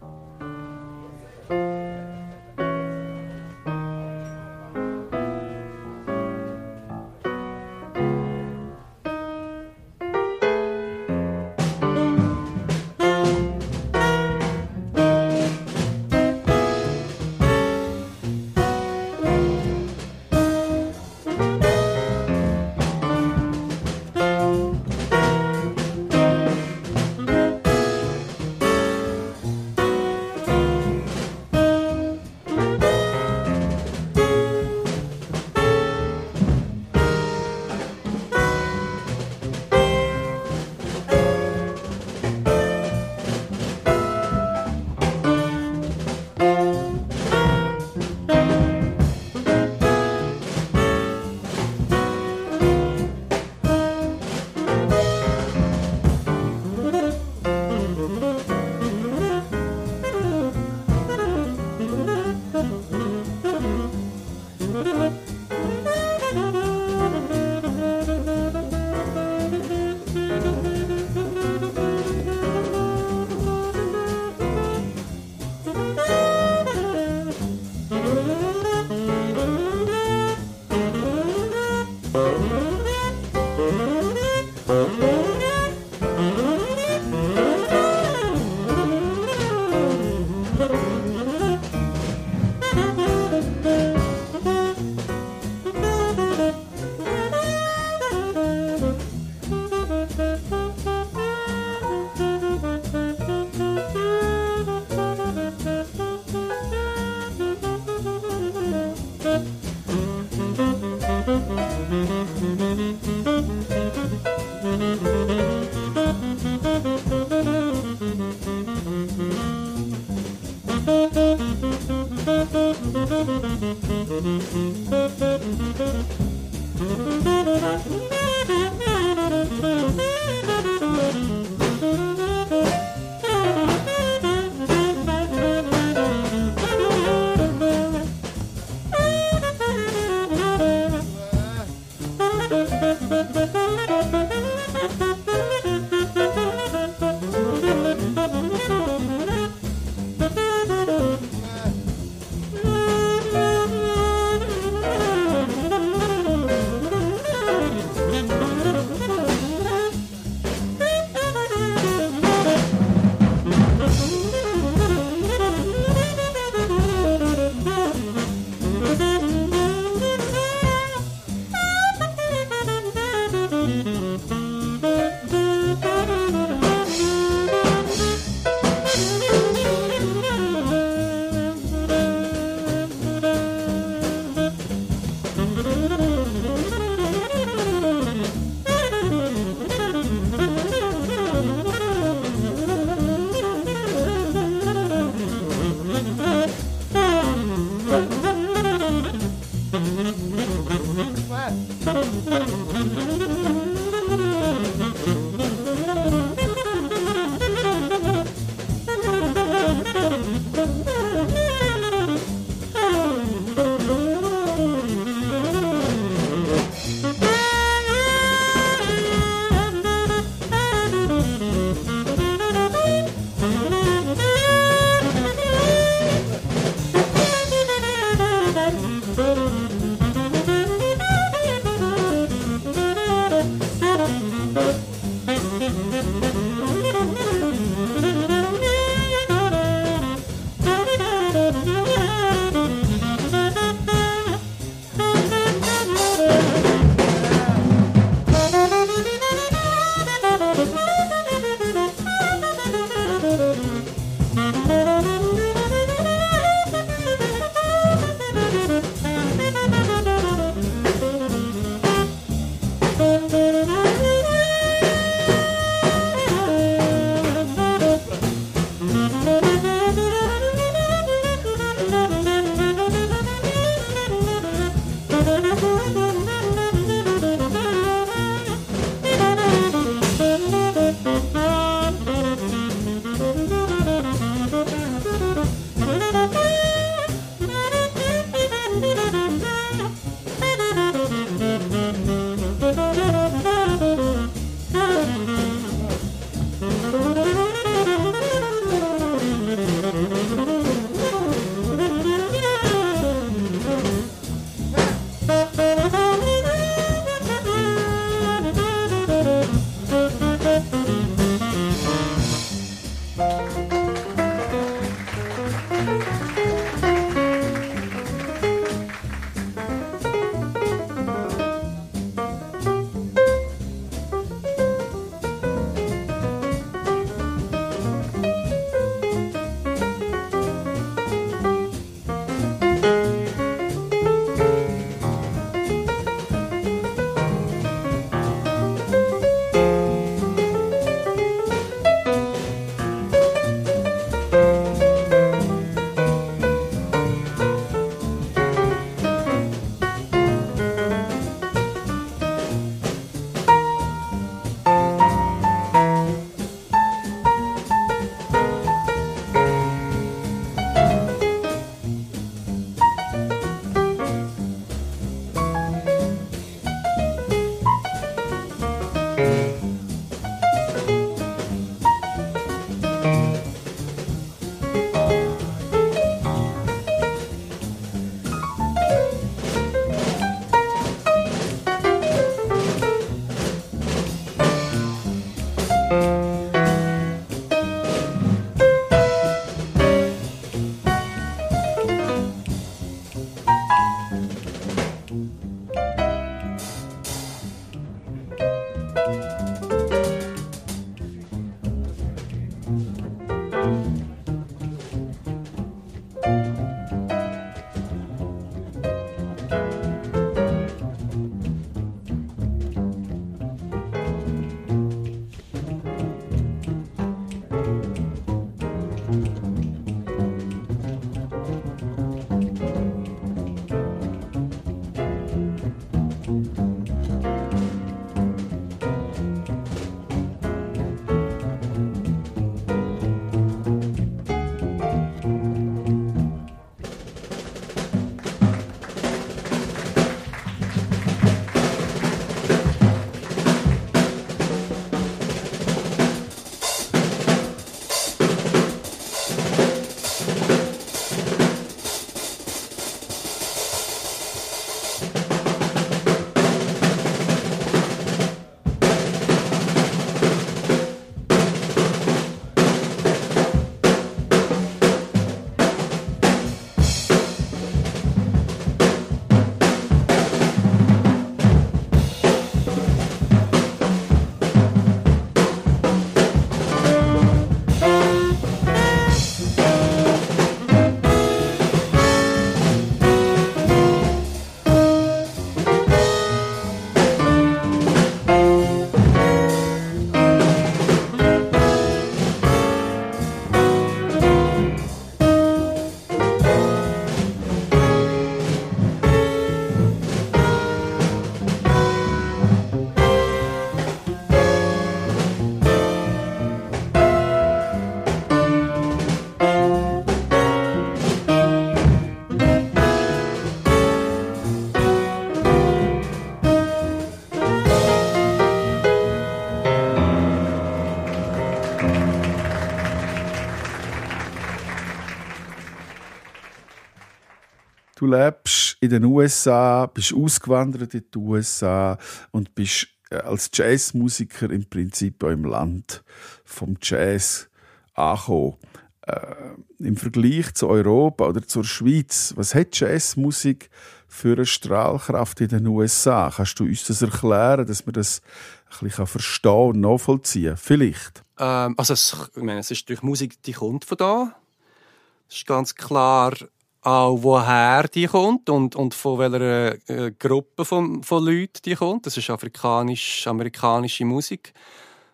Du lebst in den USA, bist ausgewandert in die USA und bist äh, als Jazzmusiker im Prinzip auch im Land vom Jazz angekommen. Äh, Im Vergleich zu Europa oder zur Schweiz, was hat Jazzmusik für eine Strahlkraft in den USA? Kannst du uns das erklären, dass man das ein bisschen verstehen und nachvollziehen? Vielleicht. Ähm, also es, ich meine, es ist durch Musik, die kommt von da. Es ist ganz klar auch, woher die kommt und, und von welcher äh, Gruppe von, von Leuten die kommt. Das ist afrikanisch-amerikanische Musik.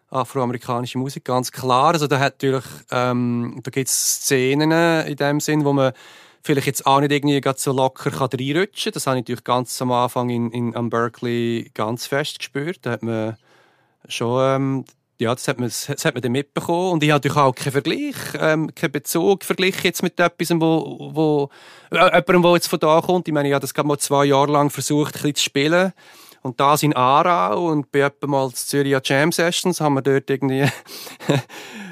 Afroamerikanische Musik, ganz klar. Also da hat natürlich, ähm, da gibt es Szenen in dem Sinn, wo man vielleicht jetzt auch nicht irgendwie so locker kann reinrutschen kann. Das habe ich natürlich ganz am Anfang in, in, am Berkeley ganz fest gespürt. Da hat man schon ähm, ja, das hat man, das hat man dann mitbekommen. Und ich habe natürlich auch keinen Vergleich, ähm, keinen Bezug verglichen jetzt mit etwas, wo, wo, äh, jemandem, der jetzt von da kommt. Ich meine, ich habe das gerade mal zwei Jahre lang versucht, ein bisschen zu spielen. Und da in Aarau und bei mal zu Zürich Jam Sessions haben wir dort irgendwie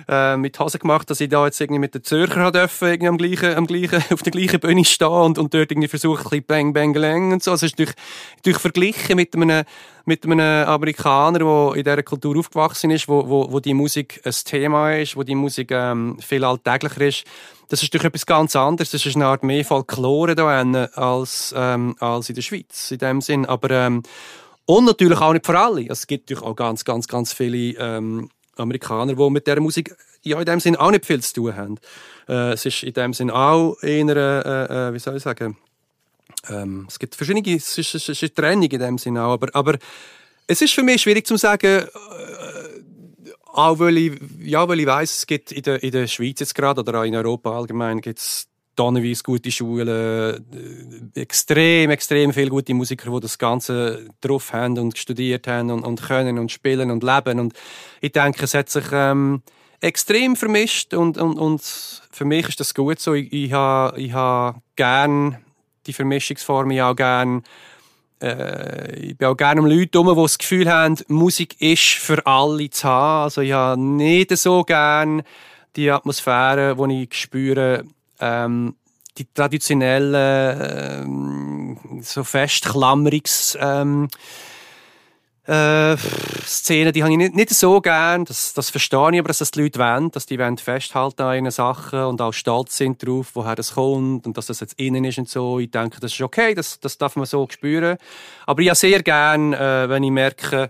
äh, mit Hose gemacht, dass ich da jetzt irgendwie mit den Zürcher dürfen, irgendwie am gleichen, am gleichen, *laughs* auf der gleichen Bühne stehen und, und dort irgendwie versucht, ein bisschen Bang Bang Lang und so. Also ist durch, durch verglichen mit einem, mit einem Amerikaner, der in dieser Kultur aufgewachsen ist, wo, wo, wo die Musik ein Thema ist, wo die Musik ähm, viel alltäglicher ist. Das ist durch etwas ganz anderes. Das ist eine Art mehr Folklore da als, ähm, als in der Schweiz, in dem Sinn. Aber, ähm, und natürlich auch nicht für alle. Es gibt natürlich auch ganz, ganz, ganz viele ähm, Amerikaner, die mit dieser Musik ja in dem Sinn auch nicht viel zu tun haben. Äh, es ist in dem Sinn auch einer, äh, äh, wie soll ich sagen, ähm, es gibt verschiedene, es ist, es ist eine Trennung in dem Sinn auch, aber, aber es ist für mich schwierig zu sagen, äh, auch weil ich, ja, weil ich weiss, es gibt in der, in der Schweiz jetzt gerade oder auch in Europa allgemein gibt es tonnenweise gute Schulen, äh, extrem, extrem viele gute Musiker, die das Ganze drauf haben und studiert haben und, und können und spielen und leben. Und ich denke, es hat sich ähm, extrem vermischt und, und, und für mich ist das gut so. Ich, ich habe ich ha gern die Vermischungsform, ich auch gern äh, ich bin auch gerne um Leute herum, die das Gefühl haben, Musik ist für alle zu haben. Also ich habe nicht so gern die Atmosphäre, die ich spüre, ähm, die traditionellen, ähm, so festklammerungs ähm, äh, Szenen, die habe ich nicht, nicht so gern. Das, das verstehe ich aber, dass das die Leute wollen, dass die wollen festhalten an ihren Sachen und auch stolz sind darauf, woher das kommt und dass das jetzt innen ist und so. Ich denke, das ist okay, das, das darf man so spüren. Aber ich habe sehr gern, äh, wenn ich merke,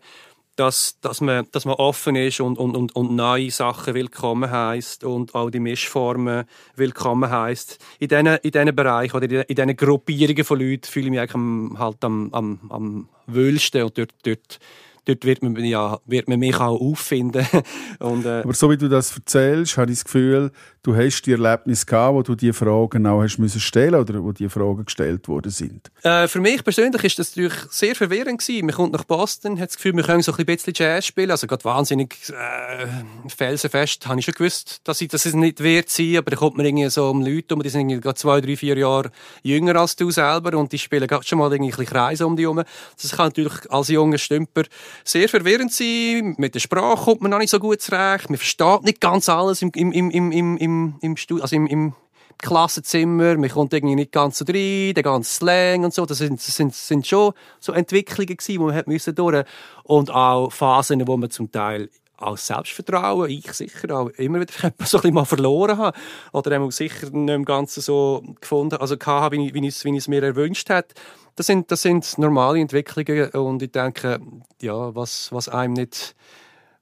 dass, dass, man, dass man offen ist und, und, und, und neue Sachen willkommen heißt und auch die Mischformen willkommen heißt. In diesen, in diesen Bereichen oder in diesen Gruppierungen von Leuten fühle ich mich eigentlich am, halt am, am, am wohlsten und dort, dort dort wird man, ja, wird man mich auch auffinden. *laughs* und, äh, Aber so wie du das erzählst, habe ich das Gefühl, du hast die Erlebnis gehabt, wo du die Fragen auch hast müssen stellen oder wo die Fragen gestellt worden sind. Äh, für mich persönlich ist das natürlich sehr verwirrend gewesen. Man kommt nach Boston, hat das Gefühl, wir können so ein bisschen Jazz spielen, also gerade wahnsinnig äh, felsenfest, habe ich schon gewusst, dass ich das nicht wert sein, aber da kommt man irgendwie so um Leute um, die sind gerade zwei, drei, vier Jahre jünger als du selber und die spielen gerade schon mal irgendwie ein bisschen Kreise um die herum. Das kann natürlich als junger Stümper sehr verwirrend sein. Mit der Sprache kommt man noch nicht so gut zurecht. Man versteht nicht ganz alles im, im, im, im, im, im, Studio, also im, im Klassenzimmer. Man kommt irgendwie nicht ganz so rein, der ganze Slang und so. Das sind, sind, sind schon so Entwicklungen gewesen, die man hat müssen durch. Und auch Phasen, wo man zum Teil auch Selbstvertrauen, ich sicher auch immer wieder *laughs* so ein bisschen mal verloren habe. Oder auch sicher nicht im Ganzen so gefunden, also gehabt, wie ich, wie ich, wie ich es mir erwünscht hätte. Das sind, das sind normale Entwicklungen und ich denke, ja, was, was einem nicht,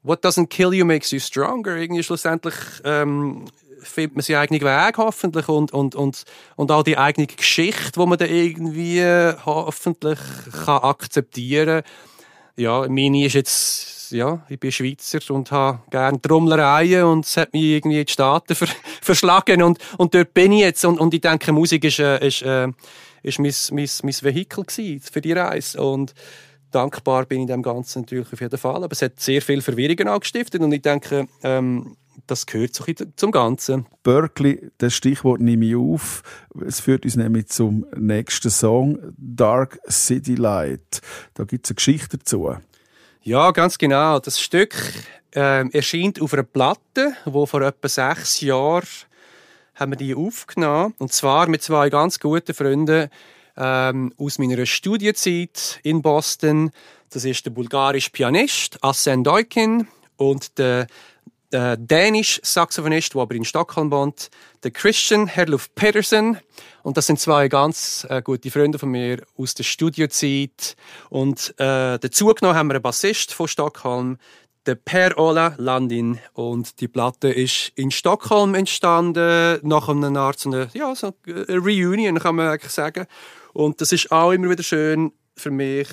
what doesn't kill you makes you stronger. Irgendwie schlussendlich, ähm, findet man seinen eigenen Weg hoffentlich und, und, und, und auch die eigene Geschichte, die man dann irgendwie hoffentlich kann akzeptieren kann. Ja, meine ist jetzt ja, ich bin Schweizer und habe gerne Trommlereien und es hat mich irgendwie in die Staaten ver *laughs* verschlagen und, und dort bin ich jetzt und, und ich denke, Musik ist, äh, ist, äh, ist mein, mein, mein Vehikel für die Reise und dankbar bin ich dem Ganzen natürlich auf jeden Fall, aber es hat sehr viel Verwirrungen auch gestiftet und ich denke, ähm, das gehört so zum Ganzen. Berkeley, das Stichwort nehme ich auf. Es führt uns nämlich zum nächsten Song, Dark City Light. Da gibt es eine Geschichte dazu. Ja, ganz genau. Das Stück ähm, erscheint auf einer Platte, wo vor etwa sechs Jahren haben wir die aufgenommen. Und zwar mit zwei ganz guten Freunden ähm, aus meiner Studienzeit in Boston. Das ist der bulgarische Pianist Asen Deukin und der äh, dänische Saxophonist, der aber in Stockholm wohnt, der Christian Herluf Pedersen. Und das sind zwei ganz äh, gute Freunde von mir aus der Studiozeit. Und äh, dazu genommen haben wir einen Bassist von Stockholm, der Per Ola Landin. Und die Platte ist in Stockholm entstanden, nach einer Art so eine, ja, so eine Reunion, kann man eigentlich sagen. Und das ist auch immer wieder schön für mich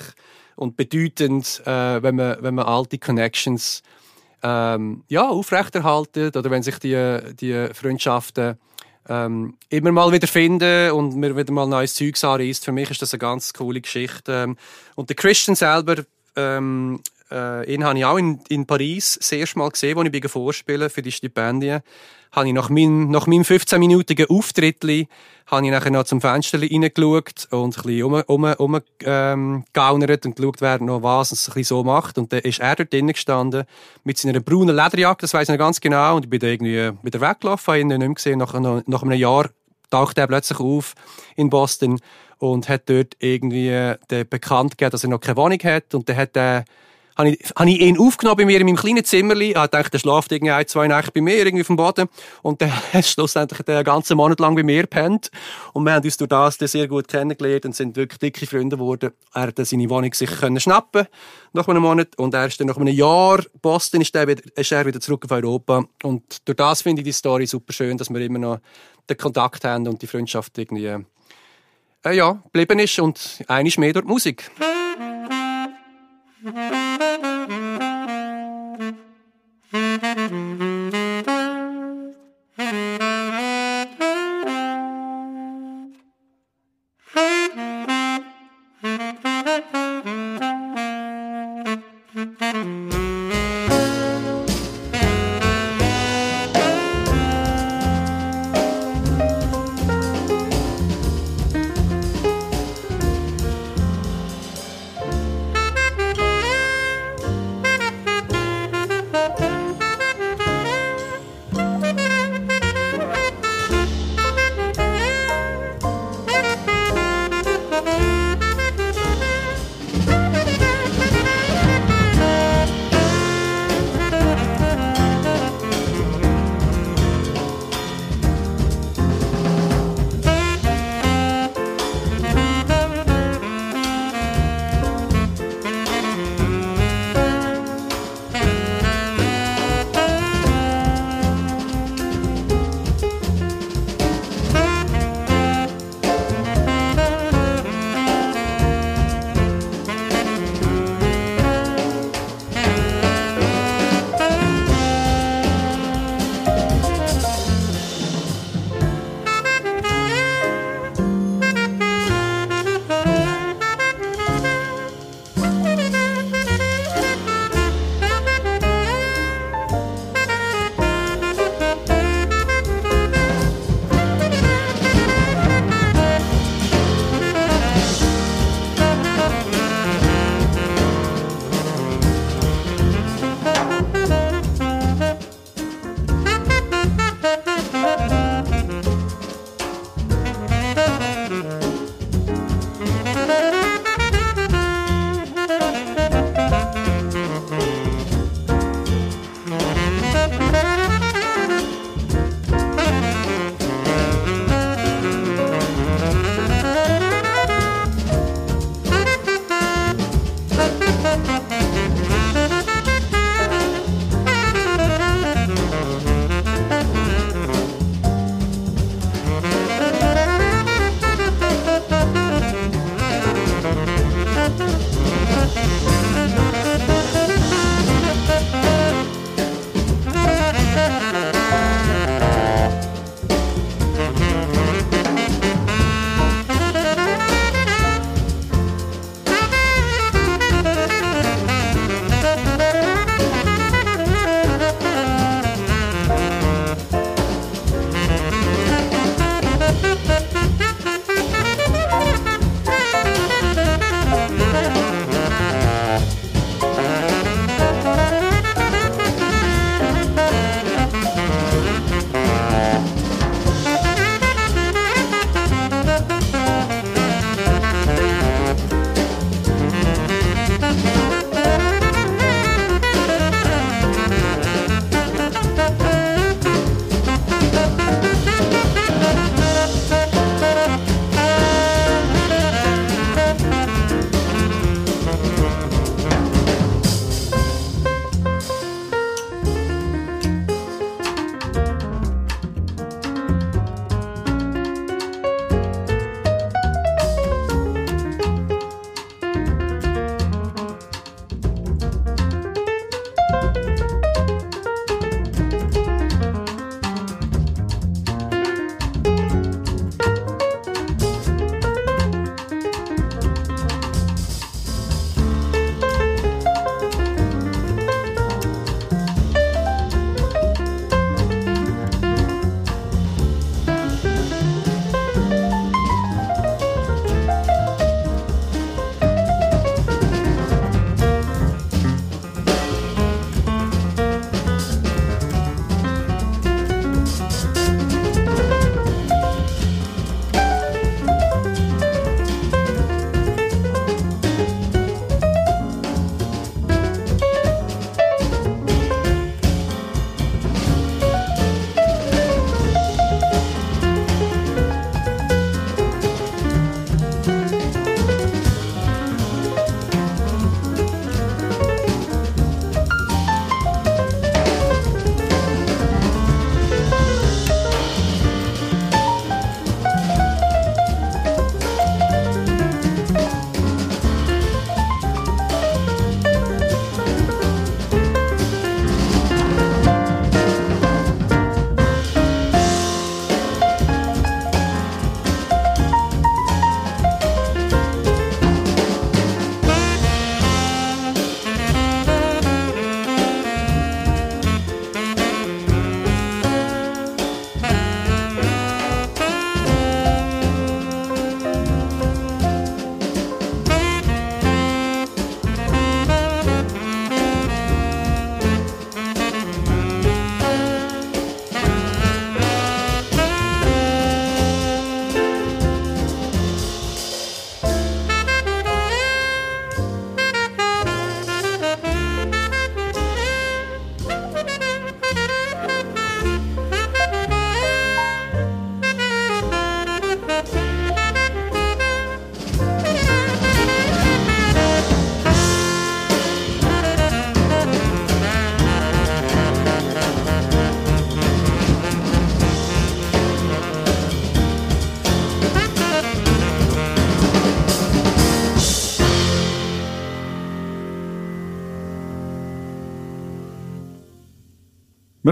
und bedeutend, äh, wenn, man, wenn man alte Connections ähm, ja, aufrechterhalten oder wenn sich die, die Freundschaften ähm, immer mal wieder finden und mir wieder mal neues Zeugs anreist. Für mich ist das eine ganz coole Geschichte. Ähm, und der Christian selber, ähm, äh, ihn habe ich auch in, in Paris das erste Mal gesehen, als ich vorspielen für die Stipendien habe ich nach meinem, nach meinem 15-minütigen Auftritt habe ich nachher noch zum Fenster reingeschaut und ein bisschen um, um, um, ähm, gegaunert und geschaut, wer noch was es ein bisschen so macht. Und dann ist er dort drinnen gestanden mit seiner braunen Lederjacke, das weiss ich noch ganz genau. Und ich bin dann irgendwie wieder weggelaufen, habe ihn nicht mehr gesehen. Nach, nach einem Jahr taucht er plötzlich auf in Boston und hat dort irgendwie äh, bekannt gegeben, dass er noch keine Wohnung hat. Und dann hat er habe ich, habe ich ihn aufgenommen bei mir in meinem kleinen Zimmerli. Ich dachte, der schlaft irgendwie ein, zwei Nächte bei mir, irgendwie auf dem Boden. Und dann *laughs* hat schlussendlich den ganzen Monat lang bei mir gepennt. Und wir haben uns durch das sehr gut kennengelernt und sind wirklich dicke Freunde geworden. Er hat seine Wohnung sich können schnappen nach einem Monat. Und er dann nach einem Jahr Boston ist, er wieder, er wieder zurück auf Europa. Und durch das finde ich die Story super schön, dass wir immer noch den Kontakt haben und die Freundschaft irgendwie, äh, ja, geblieben ist. Und eines mehr durch die Musik. Mm-hmm.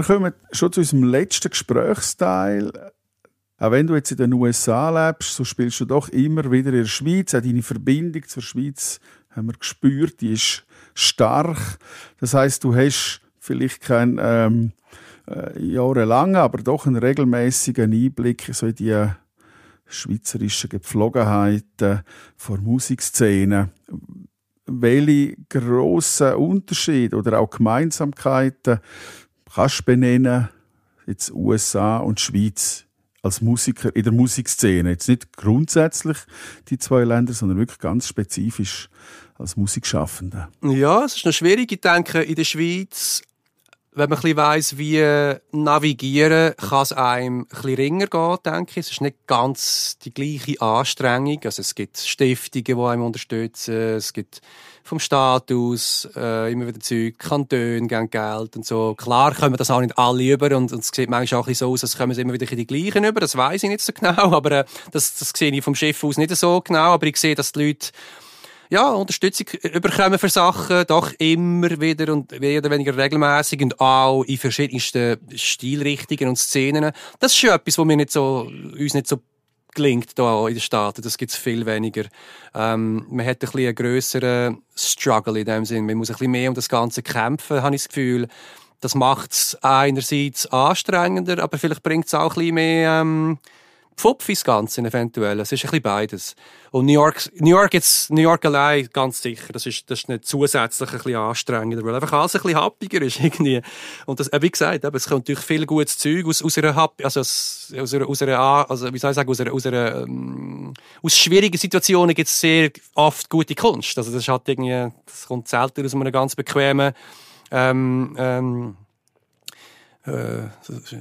Wir kommen schon zu unserem letzten Gesprächsteil. Auch wenn du jetzt in den USA lebst, so spielst du doch immer wieder in der Schweiz. Auch deine Verbindung zur Schweiz haben wir gespürt, die ist stark. Das heißt, du hast vielleicht keinen ähm, äh, jahrelangen, aber doch einen regelmäßigen Einblick so in die schweizerischen Gepflogenheiten vor Musikszene. Welche grossen Unterschiede oder auch Gemeinsamkeiten kannst benennen, jetzt USA und Schweiz als Musiker in der Musikszene? Jetzt nicht grundsätzlich die zwei Länder, sondern wirklich ganz spezifisch als Musikschaffende. Ja, es ist noch schwierig. Ich denke, in der Schweiz wenn man ein weiss, wie navigieren, kann es einem ein bisschen ringer gehen, denke ich. Es ist nicht ganz die gleiche Anstrengung. Also es gibt Stiftungen, die einem unterstützen. Es gibt vom Staat aus äh, immer wieder Zeug, Kantone geben Geld und so. Klar kommen das auch nicht alle über und, es sieht manchmal auch ein bisschen so aus, als kommen sie immer wieder die gleichen über. Das weiß ich nicht so genau, *laughs* aber äh, das, das sehe ich vom Schiff aus nicht so genau. Aber ich sehe, dass die Leute ja, Unterstützung überkommen für Sachen, doch immer wieder und oder weniger regelmäßig und auch in verschiedensten Stilrichtungen und Szenen. Das ist schon etwas, was mir nicht so, uns nicht so gelingt hier in den Staaten. Das gibt es viel weniger. Ähm, man hat ein bisschen einen grösseren Struggle in dem Sinn. Man muss ein bisschen mehr um das Ganze kämpfen, habe ich das Gefühl. Das macht es einerseits anstrengender, aber vielleicht bringt es auch ein bisschen mehr, ähm, Pfupf ins Ganze eventuell. Es ist ein bisschen beides. Und New York, New York jetzt, New York allein, ganz sicher, das ist, das ist nicht zusätzlich ein bisschen anstrengender, weil einfach alles ein bisschen happiger ist *laughs* irgendwie. Und das, wie gesagt, es kommt natürlich viel gutes Zeug aus, aus einer Happy, also aus, aus einer, aus einer, also wie soll ich sagen, aus einer, aus einer, ähm, aus schwierigen Situationen gibt es sehr oft gute Kunst. Also das halt irgendwie, das kommt selten aus einem ganz bequemen, ähm, ähm, äh,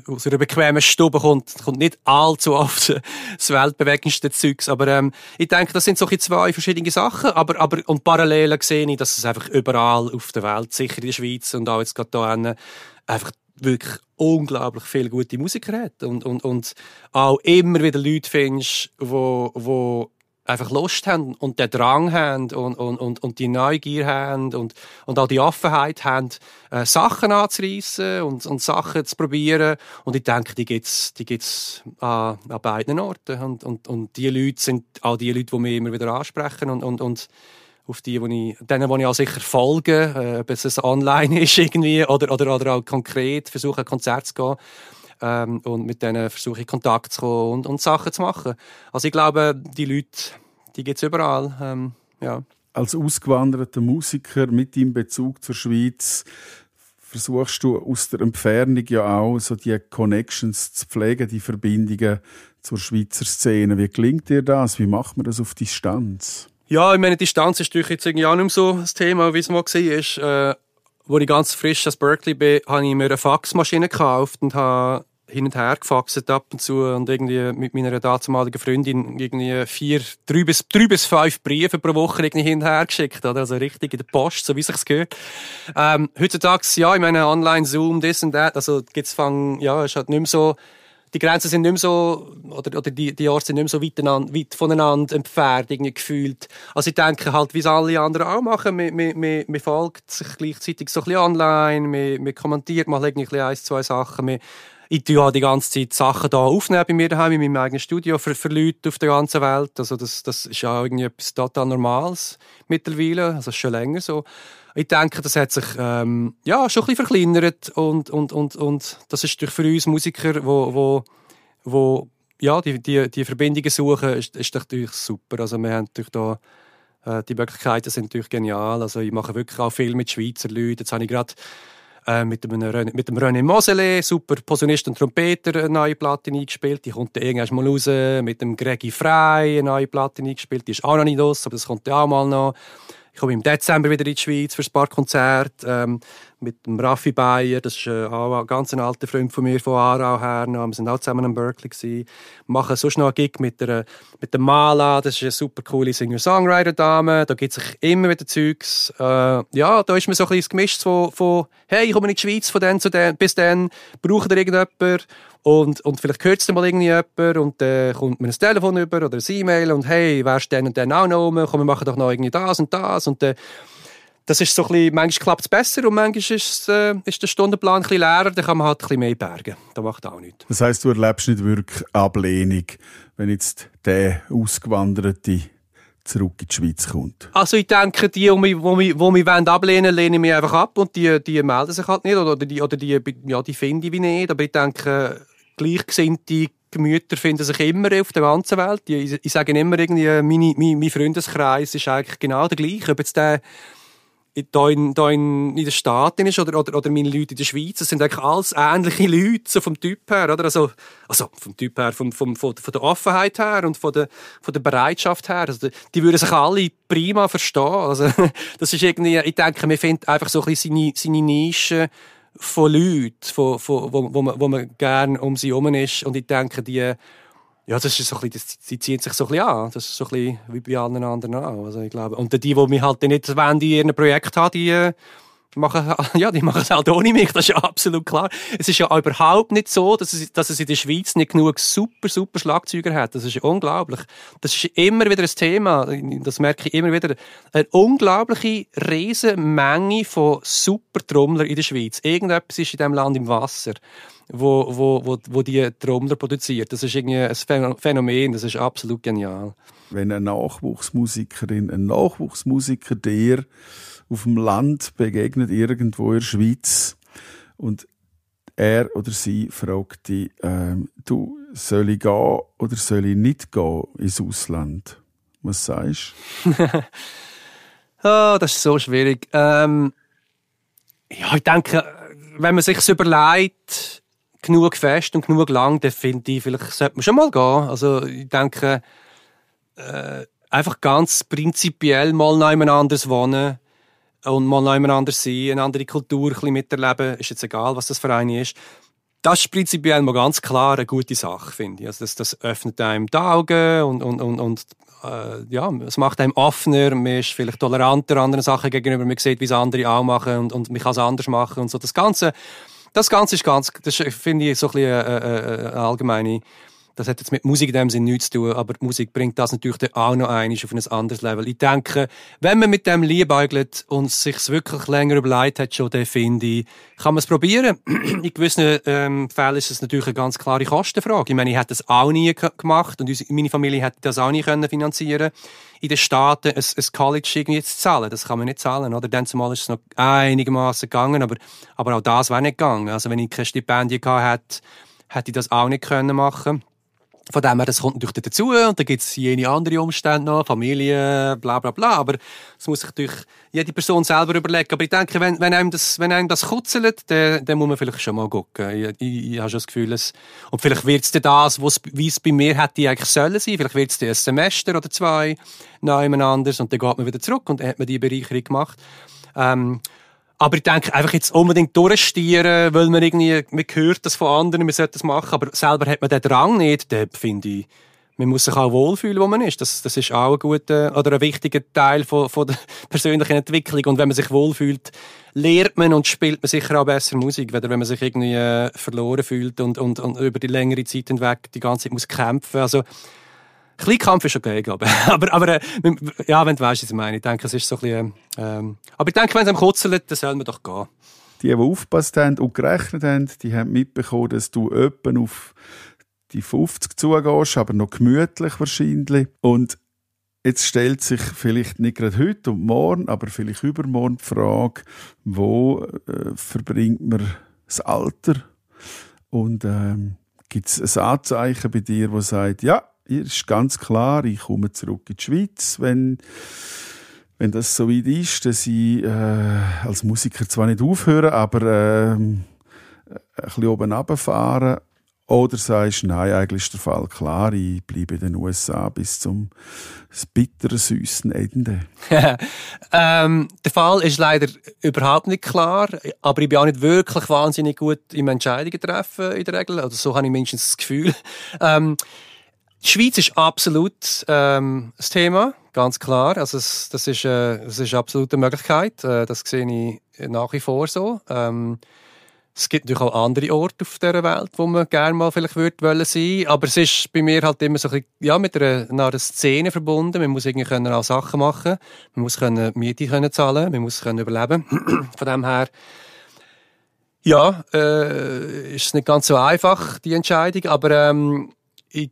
aus einer bequemen Stube kommt, kommt nicht allzu oft *laughs* das weltbewegendste Zeugs. Aber ähm, ich denke, das sind so zwei verschiedene Sachen. Aber, aber und parallel sehe ich, dass es einfach überall auf der Welt, sicher in der Schweiz und auch jetzt gerade hier, einfach wirklich unglaublich viele gute Musiker hat. Und, und, und auch immer wieder Leute findest, wo, wo einfach Lust haben und den Drang haben und, und, und, und die Neugier haben und, und auch die Offenheit haben, äh, Sachen anzureissen und, und Sachen zu probieren. Und ich denke, die gibt's die gibt's an, an beiden Orten. Und, und, und die Leute sind auch die Leute, die mich immer wieder ansprechen und, und, und auf die, wo ich, denen, die ich auch sicher folge, äh, ob es online *laughs* ist irgendwie oder, oder, oder auch konkret versuche, ein Konzert zu gehen ähm, und mit denen versuche ich Kontakt zu kommen und, und Sachen zu machen. Also ich glaube, die Leute, die gibt es überall. Ähm, ja. Als ausgewanderter Musiker mit dem Bezug zur Schweiz versuchst du aus der Entfernung ja auch so die Connections zu pflegen, die Verbindungen zur Schweizer Szene. Wie gelingt dir das? Wie macht man das auf Distanz? Ja, ich meine, Distanz ist natürlich jetzt irgendwie auch nicht mehr so das Thema, wie es mal war. Äh, als ich ganz frisch aus Berkeley bin, habe ich mir eine Faxmaschine gekauft und habe hin und her gefaxt ab und zu und irgendwie mit meiner damaligen Freundin irgendwie vier, drei bis, drei bis fünf Briefe pro Woche irgendwie hin und her geschickt, oder? Also richtig in der Post, so wie sich's gehört. Ähm, heutzutage, ja, ich meine, online, Zoom, this und that, also gibt's fang, ja, ist halt nicht mehr so, die Grenzen sind nicht mehr so, oder, oder die, die Orte sind nicht mehr so weit, weit voneinander entfernt, irgendwie gefühlt. Also ich denke halt, wie es alle anderen auch machen, man, man, man, man folgt sich gleichzeitig so ein bisschen online, man, man kommentiert mal irgendwie ein, zwei Sachen, man, ich tue halt die ganze Zeit Sachen da aufnehmen bei mir daheim, in meinem eigenen Studio für, für Leute auf der ganzen Welt. Also das, das ist ja irgendwie etwas total Normales mittlerweile, also schon länger so. Ich denke, das hat sich ähm, ja, schon ein bisschen verkleinert und, und, und, und das ist durch für uns Musiker, wo, wo, wo ja, die, die, die Verbindungen suchen, ist, ist natürlich super. Also wir haben natürlich da äh, die Möglichkeiten sind natürlich genial. Also ich mache wirklich auch viel mit Schweizer Leuten. Jetzt habe ich gerade äh, mit, dem René, mit dem René Mosele, super Posaunist und Trompeter, eine neue Platte eingespielt. Die kommt dann irgendwann mal raus. Mit dem Gregi Frey eine neue Platte eingespielt. Die ist auch noch nicht los, aber das kommt auch mal noch. Ich komme im Dezember wieder in die Schweiz für ein paar Konzerte. Ähm, mit dem Raffi Bayer, das ist äh, auch ein ganz alter Freund von mir von Aarau her. Wir sind auch zusammen in Berkeley gewesen. Machen sonst noch einen Gig mit der, mit der Mala, das ist eine super coole Singer-Songwriter-Dame. Da gibt es immer wieder Zeugs. Äh, ja, da ist mir so ein bisschen gemischt von, von hey, ich komme in die Schweiz von dann zu dann, bis dann, braucht ihr irgendjemand? Und, und vielleicht dann mal irgendwie und dann äh, kommt mir ein Telefon über oder ein E-Mail und hey, wärst du dann und dann auch noch rum? Komm, wir machen doch noch irgendwie das und das und dann das ist so ein bisschen, manchmal klappt es besser und manchmal ist, äh, ist der Stundenplan ein bisschen leerer, dann kann man halt ein bisschen mehr bergen. Das macht auch nichts. Das heisst, du erlebst nicht wirklich Ablehnung, wenn jetzt der Ausgewanderte zurück in die Schweiz kommt. Also ich denke, die, die mich, die mich, die mich ablehnen wollen, lehne ich mich einfach ab und die, die melden sich halt nicht oder die, oder die, ja, die finde ich wie nicht. Aber ich denke, gleichgesinnte Gemüter finden sich immer auf der ganzen Welt. Ich, ich sage immer irgendwie, meine, mein, mein Freundeskreis ist eigentlich genau der gleiche. Ob jetzt der da in, da in, in den Staaten ist oder, oder, oder meine Leute in der Schweiz, das sind eigentlich alles ähnliche Leute, so vom Typ her, oder? Also, also vom Typ her, vom, vom, von, von der Offenheit her und von der, von der Bereitschaft her. Also, die würden sich alle prima verstehen. Also, *laughs* das ist irgendwie, ich denke, man findet einfach so ein bisschen seine, seine Nische von Leuten, von, von, wo, wo, man, wo man gerne um sie herum ist. Und ich denke, die, ja, das ist so ein bisschen, sie ziehen sich so ein bisschen an. Das ist so ein bisschen wie bei allen anderen auch. Also ich glaube, und die, die mich halt nicht wollen, die in ihrem Projekt haben, die äh, machen, *laughs* ja, die machen es halt ohne mich. Das ist ja absolut klar. Es ist ja überhaupt nicht so, dass es, dass es in der Schweiz nicht genug super, super Schlagzeuger hat. Das ist unglaublich. Das ist immer wieder ein Thema. Das merke ich immer wieder. Eine unglaubliche riesen Menge von super Trommler in der Schweiz. Irgendetwas ist in diesem Land im Wasser wo, wo, wo, wo die Trommler produziert. Das ist irgendwie ein Phänomen, das ist absolut genial. Wenn eine Nachwuchsmusikerin, ein Nachwuchsmusiker dir auf dem Land begegnet, irgendwo in der Schweiz, und er oder sie fragt dich, ähm, du, soll ich gehen oder soll ich nicht gehen ins Ausland? Was sagst du? *laughs* oh, das ist so schwierig. Ähm, ja, ich denke, wenn man sich überlegt, genug fest und genug lang, dann finde ich, vielleicht sollte man schon mal gehen. Also ich denke, äh, einfach ganz prinzipiell mal anders wohnen und mal anders sein, eine andere Kultur ein bisschen miterleben, ist jetzt egal, was das für eine ist. Das ist prinzipiell mal ganz klar eine gute Sache, finde ich. Also das, das öffnet einem die Augen und, und, und, und äh, ja, es macht einem offener, man ist vielleicht toleranter anderen Sachen gegenüber, man sieht, wie es andere auch machen und, und man kann es anders machen und so. Das Ganze das Ganze ist ganz, das finde ich so ein bisschen eine, eine allgemeine das hat jetzt mit Musik in dem Sinne nichts zu tun, aber die Musik bringt das natürlich auch noch einmal auf ein anderes Level. Ich denke, wenn man mit dem liebäugelt und sich wirklich länger überlegt hat, schon, dann finde ich, kann man es probieren. *clears throat* in gewissen ähm, Fällen ist es natürlich eine ganz klare Kostenfrage. Ich meine, ich hätte das auch nie gemacht und meine Familie hätte das auch nie können finanzieren in den Staaten ein, ein College irgendwie zu zahlen. Das kann man nicht zahlen, oder? Dann zumal ist es noch einigermaßen gegangen, aber, aber auch das wäre nicht gegangen. Also wenn ich keine Stipendien gehabt hätte, hätte ich das auch nicht können machen von dem her, das kommt natürlich dazu und dann gibt es jene andere Umstände noch, Familie, bla bla bla, aber das muss sich natürlich jede Person selber überlegen. Aber ich denke, wenn, wenn, einem, das, wenn einem das kutzelt, dann, dann muss man vielleicht schon mal gucken. Ich, ich, ich habe schon das Gefühl, es, und vielleicht wird es dann das, wie es bei mir hätte eigentlich sollen sein, vielleicht wird es ein Semester oder zwei, noch anders und dann geht man wieder zurück und dann hat man die Bereicherung gemacht. Ähm, aber ich denke, einfach jetzt unbedingt durchstieren, weil man irgendwie, man hört das von anderen, man sollte das machen, aber selber hat man den Drang nicht, dann finde ich, man muss sich auch wohlfühlen, wo man ist. Das, das ist auch ein guter oder ein wichtiger Teil von, von der *laughs* persönlichen Entwicklung. Und wenn man sich wohlfühlt, lernt man und spielt man sicher auch besser Musik, weder wenn man sich irgendwie äh, verloren fühlt und, und, und über die längere Zeit hinweg die ganze Zeit muss kämpfen. Also bisschen Kampf ist okay, glaube ich. *laughs* aber, aber äh, ja, wenn du weißt, was ich meine. Ich denke, es ist so ein bisschen, ähm, aber ich denke, wenn es am kutzelt, dann soll man doch gehen. Die, die aufgepasst haben und gerechnet haben, die haben mitbekommen, dass du öppen auf die 50 zugehst, aber noch gemütlich wahrscheinlich. Und jetzt stellt sich vielleicht nicht gerade heute und morgen, aber vielleicht übermorgen die Frage, wo äh, verbringt man das Alter? Und ähm, gibt es ein Anzeichen bei dir, wo sagt, ja, ist ganz klar, ich komme zurück in die Schweiz, wenn, wenn das so weit ist, dass ich äh, als Musiker zwar nicht aufhöre, aber äh, ein bisschen oben runterfahren. Oder sagst du, nein, eigentlich ist der Fall klar, ich bleibe in den USA bis zum bitteren, süßen Ende. *laughs* ähm, der Fall ist leider überhaupt nicht klar, aber ich bin auch nicht wirklich wahnsinnig gut im Entscheidungen treffen in der Regel. Oder so habe ich mindestens das Gefühl. *laughs* Ähm, die Schweiz ist absolut ähm, das Thema, ganz klar. Also es, das, ist, äh, das ist absolut eine Möglichkeit. Äh, das sehe ich nach wie vor so. Ähm, Es gibt natürlich auch andere Orte auf dieser Welt, wo man gerne mal vielleicht würde wollen sein. Aber es ist bei mir halt immer so ein bisschen, ja, mit einer, einer Szene verbunden. Man muss irgendwie können auch Sachen machen. Man muss können Miete können zahlen. Man muss können überleben. *clears throat* Von dem her, ja, äh, ist nicht ganz so einfach, die Entscheidung. Aber, ähm, ich,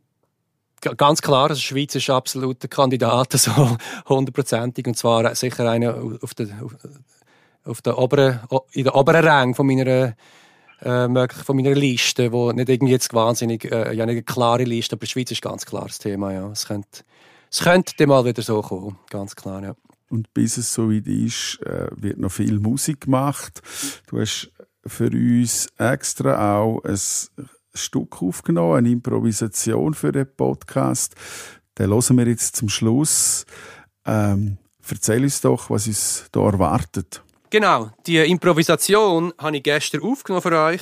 ganz klar, also Schweiz ist absoluter Kandidat, *laughs* so hundertprozentig. Und zwar sicher einer auf der, auf, der oberen, in der oberen Rang von meiner, äh, von meiner Liste, wo nicht irgendwie jetzt wahnsinnig, äh, ja nicht eine klare Liste, aber Schweiz ist ganz klar das Thema, ja. Es könnte, es könnte mal wieder so kommen, ganz klar, ja. Und bis es so weit ist, äh, wird noch viel Musik gemacht. Du hast für uns extra auch ein Stück aufgenommen, eine Improvisation für den Podcast. Den hören wir jetzt zum Schluss. Ähm, erzähl uns doch, was uns da erwartet. Genau, die Improvisation habe ich gestern aufgenommen für euch.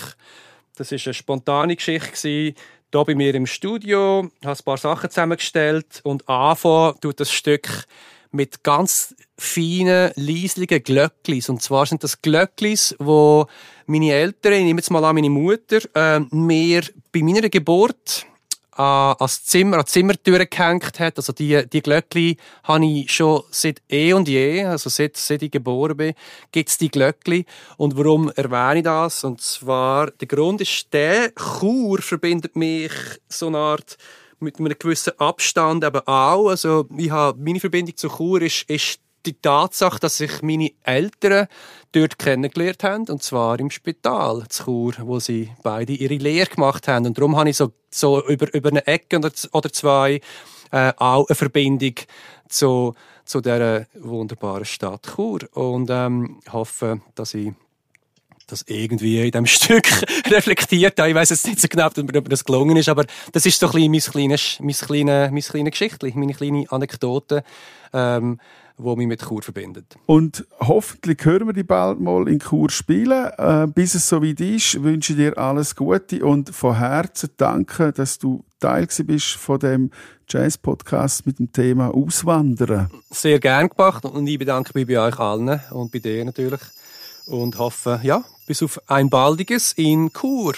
Das ist eine spontane Geschichte hier bei mir im Studio, habe ein paar Sachen zusammengestellt und anfangen tut das Stück mit ganz feinen, leislichen Glöcklis. Und zwar sind das Glöcklis, wo meine Eltern, ich nehme jetzt mal an meine Mutter, äh, mir bei meiner Geburt an, ans Zimmer, an die Zimmertür gehängt hat. Also die, die Glöckli habe ich schon seit eh und je, also seit, seit ich geboren bin, gibt es die Glöckli. Und warum erwähne ich das? Und zwar, der Grund ist der, Chur verbindet mich so eine Art mit einem gewissen Abstand eben auch. Also ich habe, meine Verbindung zu Chur ist, ist die Tatsache, dass sich meine Eltern dort kennengelernt haben, und zwar im Spital zu Chur, wo sie beide ihre Lehre gemacht haben. Und darum habe ich so, so über, über eine Ecke oder, oder zwei äh, auch eine Verbindung zu, zu dieser wunderbaren Stadt Chur. Und ähm, hoffe, dass ich das irgendwie in diesem *laughs* Stück reflektiert habe. Ich weiß jetzt nicht so genau, ob das gelungen ist, aber das ist so ein bisschen mein kleines, mein kleines, mein kleines Geschichtchen, meine kleine Anekdote, ähm, wo mich mit Chur verbindet. Und hoffentlich hören wir die bald mal in Chur spielen. Äh, bis es so weit ist, wünsche ich dir alles Gute und von Herzen danke, dass du Teil bist von dem Jazz-Podcast mit dem Thema Auswandern. Sehr gern gemacht und ich bedanke mich bei euch allen und bei dir natürlich und hoffe, ja, bis auf ein baldiges in Chur.